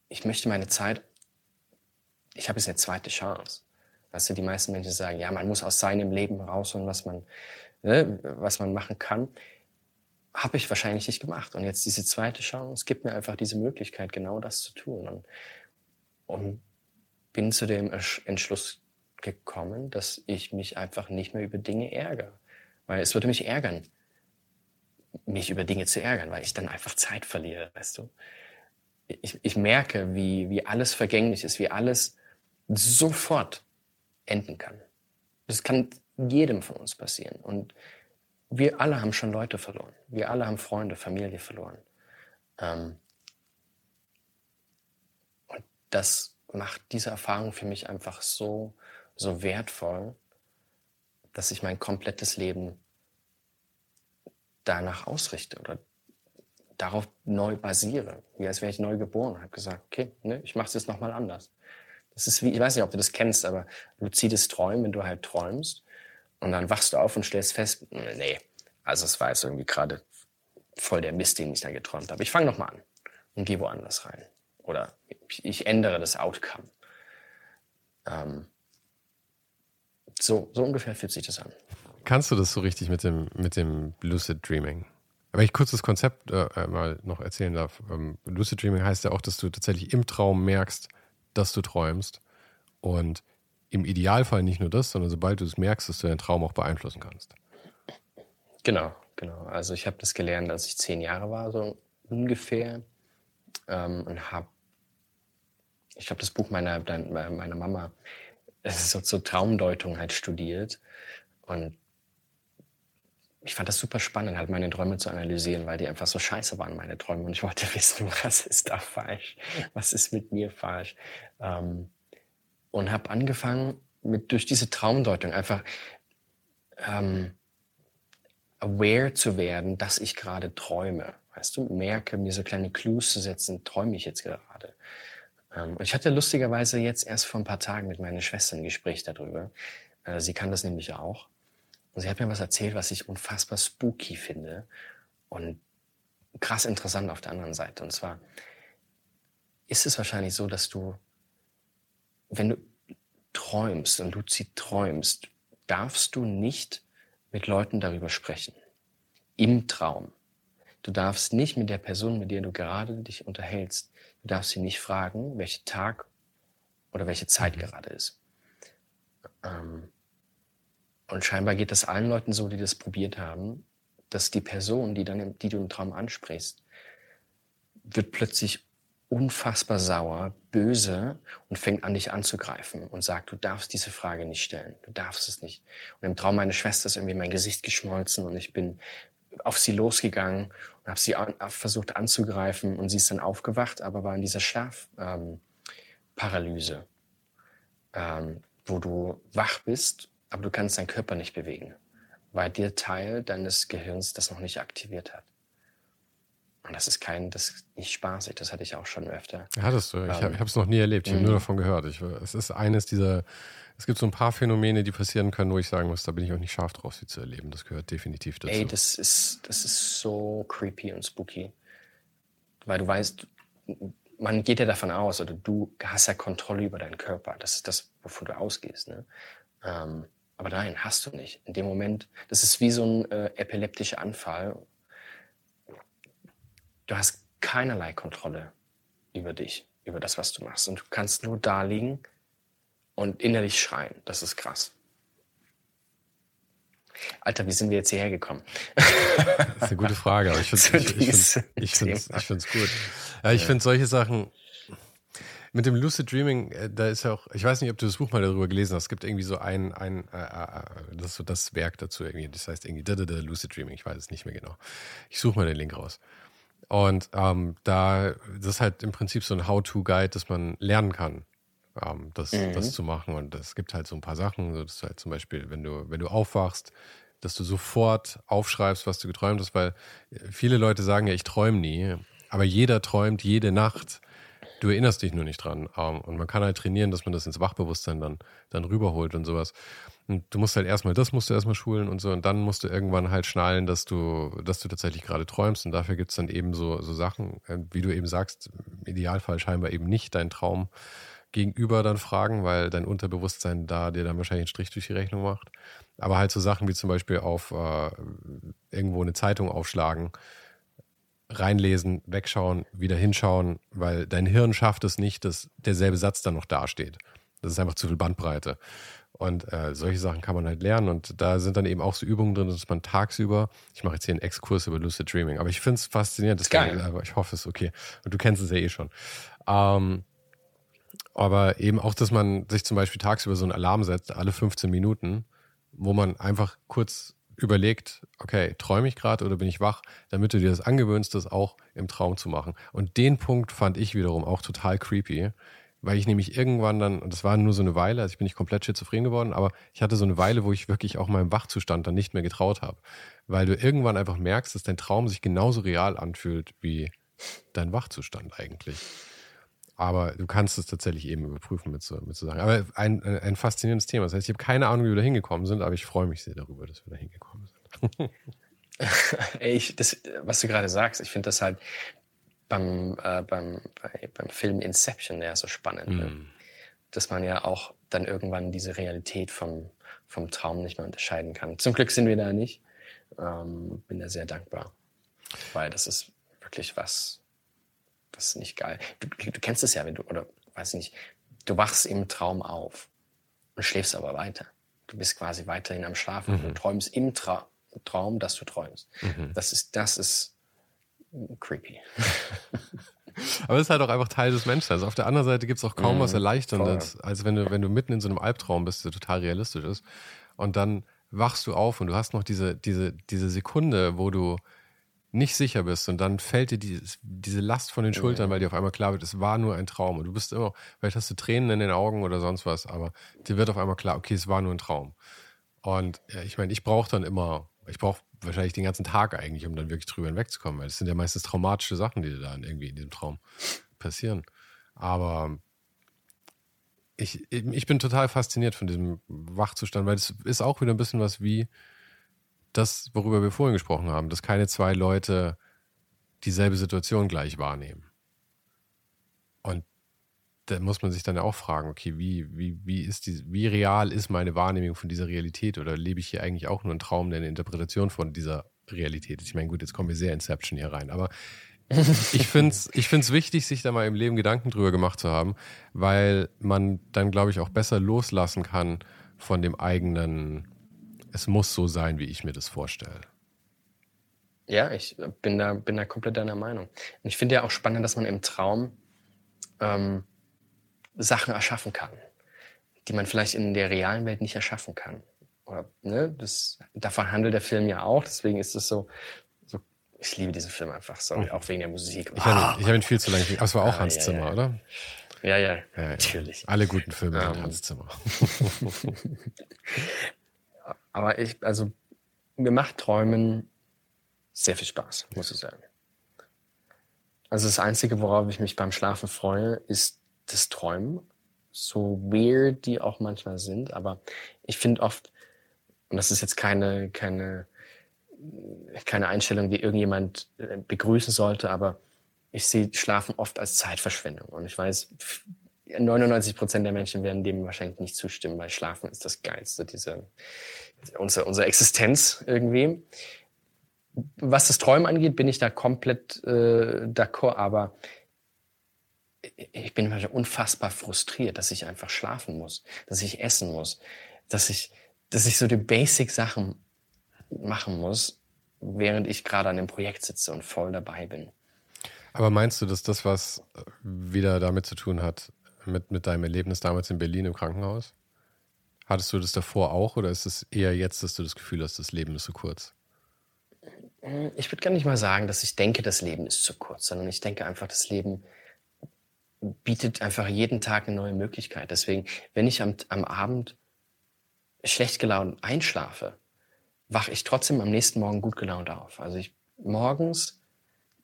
ich möchte meine Zeit ich habe jetzt eine zweite Chance. Weißt du, die meisten Menschen sagen, ja, man muss aus seinem Leben rausholen, was man, ne, was man machen kann. Habe ich wahrscheinlich nicht gemacht. Und jetzt diese zweite Chance gibt mir einfach diese Möglichkeit, genau das zu tun. Und, und bin zu dem Entschluss gekommen, dass ich mich einfach nicht mehr über Dinge ärgere. Weil es würde mich ärgern, mich über Dinge zu ärgern, weil ich dann einfach Zeit verliere, weißt du. Ich, ich merke, wie, wie alles vergänglich ist, wie alles sofort enden kann. Das kann jedem von uns passieren. Und wir alle haben schon Leute verloren. Wir alle haben Freunde, Familie verloren. Ähm und das macht diese Erfahrung für mich einfach so, so wertvoll, dass ich mein komplettes Leben danach ausrichte oder darauf neu basiere, wie als wäre ich neu geboren. Ich habe gesagt, okay, ne, ich mache es jetzt nochmal anders. Das ist wie, ich weiß nicht, ob du das kennst, aber luzides Träumen, wenn du halt träumst und dann wachst du auf und stellst fest, nee, also es war jetzt irgendwie gerade voll der Mist, den ich da geträumt habe. Ich fange nochmal an und gehe woanders rein. Oder ich ändere das Outcome. Ähm, so, so ungefähr fühlt sich das an. Kannst du das so richtig mit dem, mit dem Lucid Dreaming? Wenn ich kurz das Konzept äh, mal noch erzählen darf. Ähm, Lucid Dreaming heißt ja auch, dass du tatsächlich im Traum merkst, dass du träumst und im Idealfall nicht nur das, sondern sobald du es merkst, dass du deinen Traum auch beeinflussen kannst. Genau, genau. Also ich habe das gelernt, als ich zehn Jahre war, so ungefähr, ähm, und habe, ich habe das Buch meiner, meiner Mama, so zur Traumdeutung halt studiert und ich fand das super spannend, halt meine Träume zu analysieren, weil die einfach so scheiße waren, meine Träume. Und ich wollte wissen, was ist da falsch? Was ist mit mir falsch? Ähm, und habe angefangen, mit, durch diese Traumdeutung einfach ähm, aware zu werden, dass ich gerade träume. Weißt du, merke, mir so kleine Clues zu setzen, träume ich jetzt gerade. Ähm, und ich hatte lustigerweise jetzt erst vor ein paar Tagen mit meiner Schwester ein Gespräch darüber. Äh, sie kann das nämlich auch. Und sie hat mir was erzählt, was ich unfassbar spooky finde und krass interessant auf der anderen Seite. Und zwar ist es wahrscheinlich so, dass du, wenn du träumst und lucid träumst, darfst du nicht mit Leuten darüber sprechen. Im Traum. Du darfst nicht mit der Person, mit der du gerade dich unterhältst, du darfst sie nicht fragen, welcher Tag oder welche Zeit mhm. gerade ist. Ähm, und scheinbar geht das allen Leuten so, die das probiert haben, dass die Person, die, dann, die du im Traum ansprichst, wird plötzlich unfassbar sauer, böse und fängt an, dich anzugreifen und sagt, du darfst diese Frage nicht stellen, du darfst es nicht. Und im Traum meiner Schwester ist irgendwie mein Gesicht geschmolzen und ich bin auf sie losgegangen und habe sie an, versucht anzugreifen und sie ist dann aufgewacht, aber war in dieser Schlafparalyse, ähm, ähm, wo du wach bist aber du kannst deinen Körper nicht bewegen, weil der Teil deines Gehirns das noch nicht aktiviert hat. Und das ist kein, das ist nicht spaßig, das hatte ich auch schon öfter. Hattest du, ich habe es noch nie erlebt, ich habe nur mhm. davon gehört. Ich, es ist eines dieser, es gibt so ein paar Phänomene, die passieren können, wo ich sagen muss, da bin ich auch nicht scharf drauf, sie zu erleben. Das gehört definitiv dazu. Ey, das ist, das ist so creepy und spooky. Weil du weißt, man geht ja davon aus, oder du hast ja Kontrolle über deinen Körper. Das ist das, wovon du ausgehst. Ne? Ähm, aber nein, hast du nicht. In dem Moment, das ist wie so ein äh, epileptischer Anfall. Du hast keinerlei Kontrolle über dich, über das, was du machst. Und du kannst nur da liegen und innerlich schreien. Das ist krass. Alter, wie sind wir jetzt hierher gekommen? Das ist eine gute Frage, aber ich finde es ich, gut. Ja, ich finde solche Sachen, mit dem Lucid Dreaming, äh, da ist ja auch, ich weiß nicht, ob du das Buch mal darüber gelesen hast. Es gibt irgendwie so ein, ein äh, äh, das ist so das Werk dazu irgendwie. Das heißt irgendwie da, da, da, Lucid Dreaming. Ich weiß es nicht mehr genau. Ich suche mal den Link raus. Und ähm, da, das ist halt im Prinzip so ein How-to-Guide, dass man lernen kann, ähm, das, mhm. das zu machen. Und es gibt halt so ein paar Sachen, so dass halt zum Beispiel, wenn du, wenn du aufwachst, dass du sofort aufschreibst, was du geträumt hast, weil viele Leute sagen ja, ich träume nie, aber jeder träumt jede Nacht. Du erinnerst dich nur nicht dran. Ähm, und man kann halt trainieren, dass man das ins Wachbewusstsein dann, dann rüberholt und sowas. Und du musst halt erstmal, das musst du erstmal schulen und so. Und dann musst du irgendwann halt schnallen, dass du, dass du tatsächlich gerade träumst. Und dafür gibt es dann eben so, so Sachen, äh, wie du eben sagst, im Idealfall scheinbar eben nicht deinen Traum gegenüber dann fragen, weil dein Unterbewusstsein da dir dann wahrscheinlich einen Strich durch die Rechnung macht. Aber halt so Sachen wie zum Beispiel auf äh, irgendwo eine Zeitung aufschlagen reinlesen, wegschauen, wieder hinschauen, weil dein Hirn schafft es nicht, dass derselbe Satz dann noch dasteht. Das ist einfach zu viel Bandbreite. Und äh, solche Sachen kann man halt lernen. Und da sind dann eben auch so Übungen drin, dass man tagsüber, ich mache jetzt hier einen Exkurs über Lucid Dreaming, aber ich finde es faszinierend. Das Geil. aber ich hoffe es ist okay. Und du kennst es ja eh schon. Ähm, aber eben auch, dass man sich zum Beispiel tagsüber so einen Alarm setzt, alle 15 Minuten, wo man einfach kurz überlegt, okay, träume ich gerade oder bin ich wach, damit du dir das angewöhnst, das auch im Traum zu machen. Und den Punkt fand ich wiederum auch total creepy, weil ich nämlich irgendwann dann, und das war nur so eine Weile, also ich bin nicht komplett schizophren geworden, aber ich hatte so eine Weile, wo ich wirklich auch meinem Wachzustand dann nicht mehr getraut habe. Weil du irgendwann einfach merkst, dass dein Traum sich genauso real anfühlt wie dein Wachzustand eigentlich. Aber du kannst es tatsächlich eben überprüfen mit so, mit so Sachen. Aber ein, ein faszinierendes Thema. Das heißt, ich habe keine Ahnung, wie wir da hingekommen sind, aber ich freue mich sehr darüber, dass wir da hingekommen sind. Ey, ich, das, was du gerade sagst, ich finde das halt beim, äh, beim, bei, beim Film Inception ja so spannend. Ne? Mhm. Dass man ja auch dann irgendwann diese Realität vom, vom Traum nicht mehr unterscheiden kann. Zum Glück sind wir da nicht. Ähm, bin da sehr dankbar. Weil das ist wirklich was, das ist nicht geil. Du, du kennst es ja, wenn du, oder weiß nicht, du wachst im Traum auf und schläfst aber weiter. Du bist quasi weiterhin am Schlafen. Mhm. Du träumst im Tra Traum, dass du träumst. Mhm. Das ist, das ist creepy. Aber es ist halt auch einfach Teil des Menschen. Also auf der anderen Seite gibt es auch kaum mhm, was Erleichterndes, voll. als wenn du, wenn du mitten in so einem Albtraum bist, der total realistisch ist. Und dann wachst du auf und du hast noch diese, diese, diese Sekunde, wo du nicht sicher bist und dann fällt dir die, diese Last von den Schultern, weil dir auf einmal klar wird, es war nur ein Traum und du bist immer, vielleicht hast du Tränen in den Augen oder sonst was, aber dir wird auf einmal klar, okay, es war nur ein Traum. Und ja, ich meine, ich brauche dann immer, ich brauche wahrscheinlich den ganzen Tag eigentlich, um dann wirklich drüber hinwegzukommen, weil es sind ja meistens traumatische Sachen, die dann irgendwie in diesem Traum passieren. Aber ich, ich bin total fasziniert von diesem Wachzustand, weil es ist auch wieder ein bisschen was wie das, worüber wir vorhin gesprochen haben, dass keine zwei Leute dieselbe Situation gleich wahrnehmen. Da muss man sich dann auch fragen, okay, wie, wie, wie ist die, wie real ist meine Wahrnehmung von dieser Realität oder lebe ich hier eigentlich auch nur einen Traum, der eine Interpretation von dieser Realität ist? Ich meine, gut, jetzt kommen wir sehr Inception hier rein, aber ich finde es ich find's wichtig, sich da mal im Leben Gedanken drüber gemacht zu haben, weil man dann, glaube ich, auch besser loslassen kann von dem eigenen, es muss so sein, wie ich mir das vorstelle. Ja, ich bin da, bin da komplett deiner Meinung. Und ich finde ja auch spannend, dass man im Traum ähm, Sachen erschaffen kann, die man vielleicht in der realen Welt nicht erschaffen kann. Oder, ne, das, davon handelt der Film ja auch, deswegen ist es so, so ich liebe diesen Film einfach, sorry, mhm. auch wegen der Musik. Ich habe ihn, hab ihn viel zu lange Aber es war auch ah, Hans ja, Zimmer, ja. oder? Ja, ja, ja, natürlich. Alle guten Filme um, Hans Zimmer. aber ich, also, mir macht Träumen sehr viel Spaß, muss ich sagen. Also das Einzige, worauf ich mich beim Schlafen freue, ist das Träumen, so weird die auch manchmal sind. Aber ich finde oft, und das ist jetzt keine, keine, keine Einstellung, die irgendjemand äh, begrüßen sollte, aber ich sehe Schlafen oft als Zeitverschwendung. Und ich weiß, 99 Prozent der Menschen werden dem wahrscheinlich nicht zustimmen, weil Schlafen ist das Geilste, diese, unsere, unsere Existenz irgendwie. Was das Träumen angeht, bin ich da komplett äh, d'accord, aber ich bin manchmal unfassbar frustriert, dass ich einfach schlafen muss, dass ich essen muss, dass ich, dass ich so die Basic-Sachen machen muss, während ich gerade an dem Projekt sitze und voll dabei bin. Aber meinst du, dass das was wieder damit zu tun hat, mit, mit deinem Erlebnis damals in Berlin im Krankenhaus? Hattest du das davor auch oder ist es eher jetzt, dass du das Gefühl hast, das Leben ist zu kurz? Ich würde gar nicht mal sagen, dass ich denke, das Leben ist zu kurz, sondern ich denke einfach, das Leben bietet einfach jeden Tag eine neue Möglichkeit. Deswegen, wenn ich am, am Abend schlecht gelaunt einschlafe, wache ich trotzdem am nächsten Morgen gut gelaunt auf. Also ich, morgens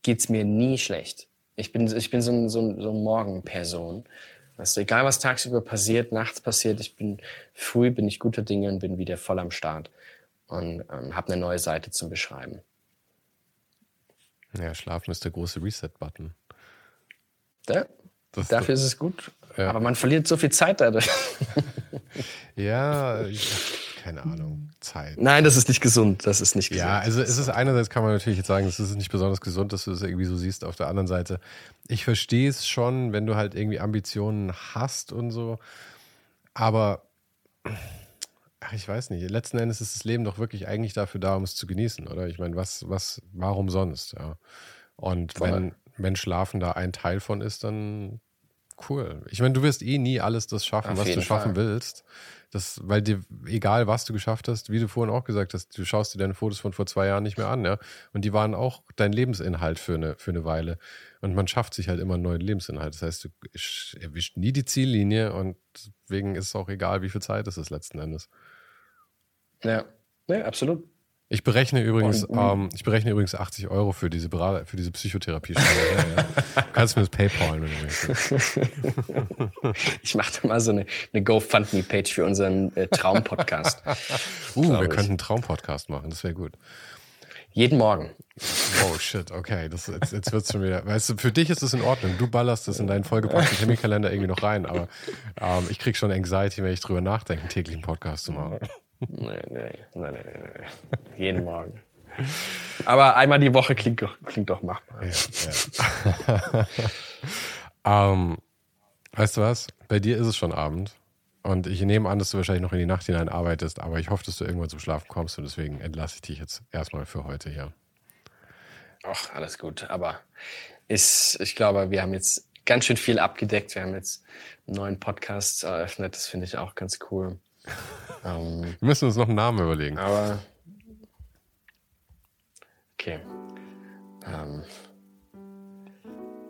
geht's mir nie schlecht. Ich bin, ich bin so, ein, so, ein, so eine Morgenperson. Weißt du, egal was tagsüber passiert, nachts passiert, ich bin früh, bin ich guter Dinge und bin wieder voll am Start und ähm, habe eine neue Seite zum Beschreiben. Ja, Schlafen ist der große Reset-Button. Ja, das Dafür ist es gut. Ja. Aber man verliert so viel Zeit dadurch. ja, keine Ahnung, Zeit. Nein, das ist nicht gesund. Das ist nicht gesund. Ja, also es ist einerseits kann man natürlich jetzt sagen, es ist nicht besonders gesund, dass du es das irgendwie so siehst. Auf der anderen Seite, ich verstehe es schon, wenn du halt irgendwie Ambitionen hast und so. Aber ach, ich weiß nicht. Letzten Endes ist das Leben doch wirklich eigentlich dafür da, um es zu genießen, oder? Ich meine, was, was, warum sonst? Ja. Und Voll. wenn, wenn Schlafen da ein Teil von ist, dann Cool. Ich meine, du wirst eh nie alles das schaffen, Auf was du schaffen Fall. willst. Das, weil dir, egal was du geschafft hast, wie du vorhin auch gesagt hast, du schaust dir deine Fotos von vor zwei Jahren nicht mehr an, ja. Und die waren auch dein Lebensinhalt für eine, für eine Weile. Und man schafft sich halt immer einen neuen Lebensinhalt. Das heißt, du erwischt nie die Ziellinie und deswegen ist es auch egal, wie viel Zeit es ist letzten Endes. Ja, ja absolut. Ich berechne übrigens, ähm, ich berechne übrigens 80 Euro für diese Berater, für diese Psychotherapie. ja, ja. Kannst du mir das PayPal, wenn du möchtest. Ich mache da mal so eine, eine GoFundMe-Page für unseren äh, Traumpodcast. uh, wir ich. könnten einen Traumpodcast machen, das wäre gut. Jeden Morgen. Oh shit, okay, das, jetzt, jetzt wird's schon wieder. Weißt du, für dich ist das in Ordnung. Du ballerst das in deinen vollgepackten Terminkalender irgendwie noch rein, aber ähm, ich krieg schon Anxiety, wenn ich drüber nachdenke, einen täglichen Podcast zu machen. Nee, nee, nee, nee, nee. Jeden Morgen. Aber einmal die Woche klingt doch, klingt doch machbar. Ja, ja. um, ähm, Weißt du was? Bei dir ist es schon Abend. Und ich nehme an, dass du wahrscheinlich noch in die Nacht hinein arbeitest, aber ich hoffe, dass du irgendwann zum Schlafen kommst und deswegen entlasse ich dich jetzt erstmal für heute hier. Ach, alles gut. Aber ist, ich glaube, wir haben jetzt ganz schön viel abgedeckt. Wir haben jetzt einen neuen Podcast eröffnet. Das finde ich auch ganz cool. Ähm, wir müssen uns noch einen Namen überlegen. Aber okay. Ähm,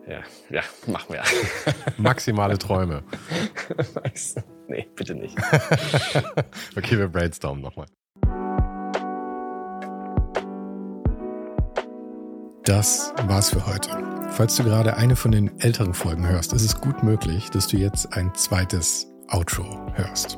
ja, ja, machen wir. Maximale Träume. nee, bitte nicht. okay, wir brainstormen nochmal. Das war's für heute. Falls du gerade eine von den älteren Folgen hörst, ist es gut möglich, dass du jetzt ein zweites Outro hörst.